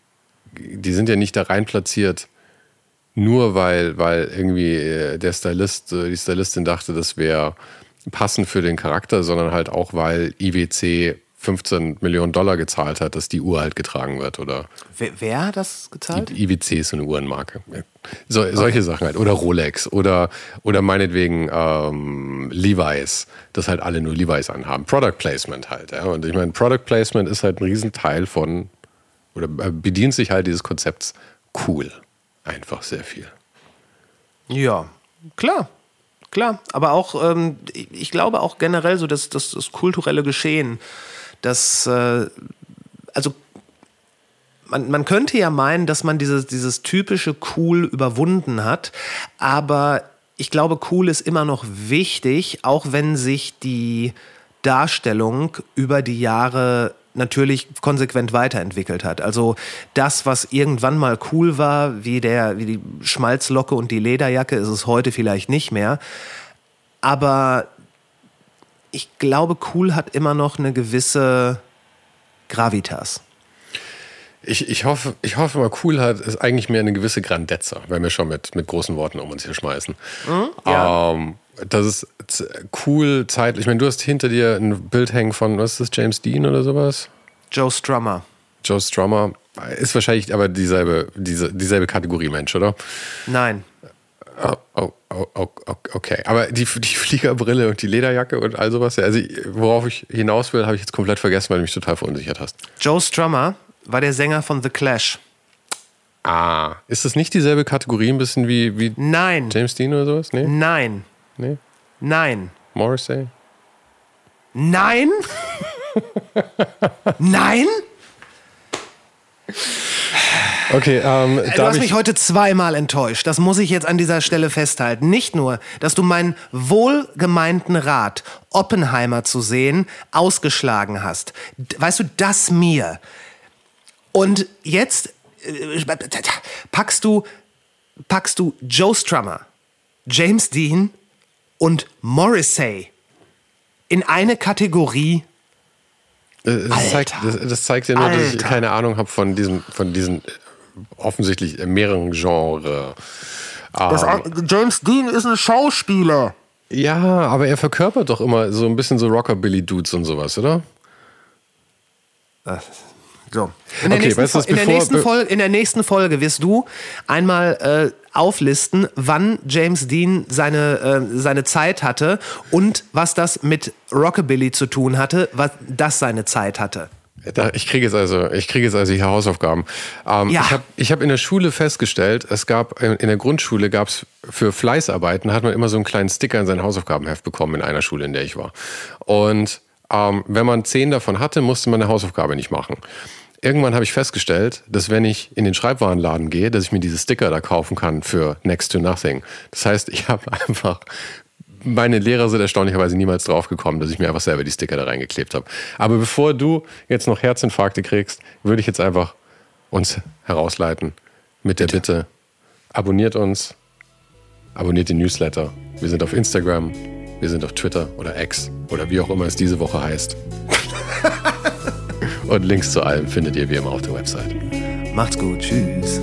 die sind ja nicht da rein platziert, nur weil, weil irgendwie äh, der Stylist, äh, die Stylistin dachte, das wäre passend für den Charakter, sondern halt auch, weil IWC 15 Millionen Dollar gezahlt hat, dass die Uhr halt getragen wird oder Wer, wer hat das gezahlt? IWC ist so eine Uhrenmarke. So, solche Sachen halt. Oder Rolex oder, oder meinetwegen ähm, Levi's, dass halt alle nur Levi's anhaben. Product Placement halt. Ja. Und ich meine, Product Placement ist halt ein Riesenteil von, oder äh, bedient sich halt dieses Konzepts cool. Einfach sehr viel. Ja, klar. Klar, aber auch, ähm, ich glaube auch generell so, dass, dass das kulturelle Geschehen, das, äh, also man, man könnte ja meinen, dass man dieses, dieses typische Cool überwunden hat, aber ich glaube, cool ist immer noch wichtig, auch wenn sich die Darstellung über die Jahre natürlich konsequent weiterentwickelt hat. Also das, was irgendwann mal cool war, wie, der, wie die Schmalzlocke und die Lederjacke, ist es heute vielleicht nicht mehr. Aber ich glaube, cool hat immer noch eine gewisse Gravitas. Ich, ich, hoffe, ich hoffe mal, cool hat ist eigentlich mehr eine gewisse Grandezza, wenn wir schon mit, mit großen Worten um uns hier schmeißen. ja. Ähm, das ist cool, zeitlich. Ich meine, du hast hinter dir ein Bild hängen von, was ist das, James Dean oder sowas? Joe Strummer. Joe Strummer. Ist wahrscheinlich aber dieselbe, diese, dieselbe Kategorie Mensch, oder? Nein. Oh, oh, oh, oh, oh, okay. Aber die, die Fliegerbrille und die Lederjacke und all sowas, ja, also worauf ich hinaus will, habe ich jetzt komplett vergessen, weil du mich total verunsichert hast. Joe Strummer war der Sänger von The Clash. Ah, ist das nicht dieselbe Kategorie ein bisschen wie, wie Nein. James Dean oder sowas? Nee? Nein. Nee? Nein. Morrissey? Nein? [laughs] Nein? Okay, ähm, Du darf hast mich ich, heute zweimal enttäuscht. Das muss ich jetzt an dieser Stelle festhalten. Nicht nur, dass du meinen wohlgemeinten Rat, Oppenheimer zu sehen, ausgeschlagen hast. Weißt du, das mir. Und jetzt äh, packst du, packst du Joe Strummer, James Dean und Morrissey in eine Kategorie. äh, das, zeigt, das, das zeigt ja nur, dass ich Alter. keine Ahnung habe von diesem, von diesen äh, offensichtlich äh, mehreren Genres. Das, James Dean ist ein Schauspieler. Ja, aber er verkörpert doch immer so ein bisschen so Rockabilly-Dudes und sowas, oder? So. In der, Okay, nächsten, weißt du in, der nächsten Folge, in der nächsten Folge wirst du einmal äh, auflisten, wann James Dean seine, äh, seine Zeit hatte und was das mit Rockabilly zu tun hatte, was das seine Zeit hatte. Ich kriege jetzt also, ich kriege jetzt also hier Hausaufgaben. Ähm, Ja. Ich habe ich hab in der Schule festgestellt, es gab äh, in der Grundschule gab es für Fleißarbeiten hat man immer so einen kleinen Sticker in sein Hausaufgabenheft bekommen in einer Schule, in der ich war. Und ähm, wenn man zehn davon hatte, musste man eine Hausaufgabe nicht machen. Irgendwann habe ich festgestellt, dass wenn ich in den Schreibwarenladen gehe, dass ich mir diese Sticker da kaufen kann für next to nothing. Das heißt, ich habe [laughs] einfach meine Lehrer sind erstaunlicherweise niemals drauf gekommen, dass ich mir einfach selber die Sticker da reingeklebt habe. Aber bevor du jetzt noch Herzinfarkte kriegst, würde ich jetzt einfach uns herausleiten mit der Bitte, abonniert uns, abonniert den Newsletter. Wir sind auf Instagram, wir sind auf Twitter oder X oder wie auch immer es diese Woche heißt. [laughs] Und Links zu allem findet ihr wie immer auf der Website. Macht's gut. Tschüss.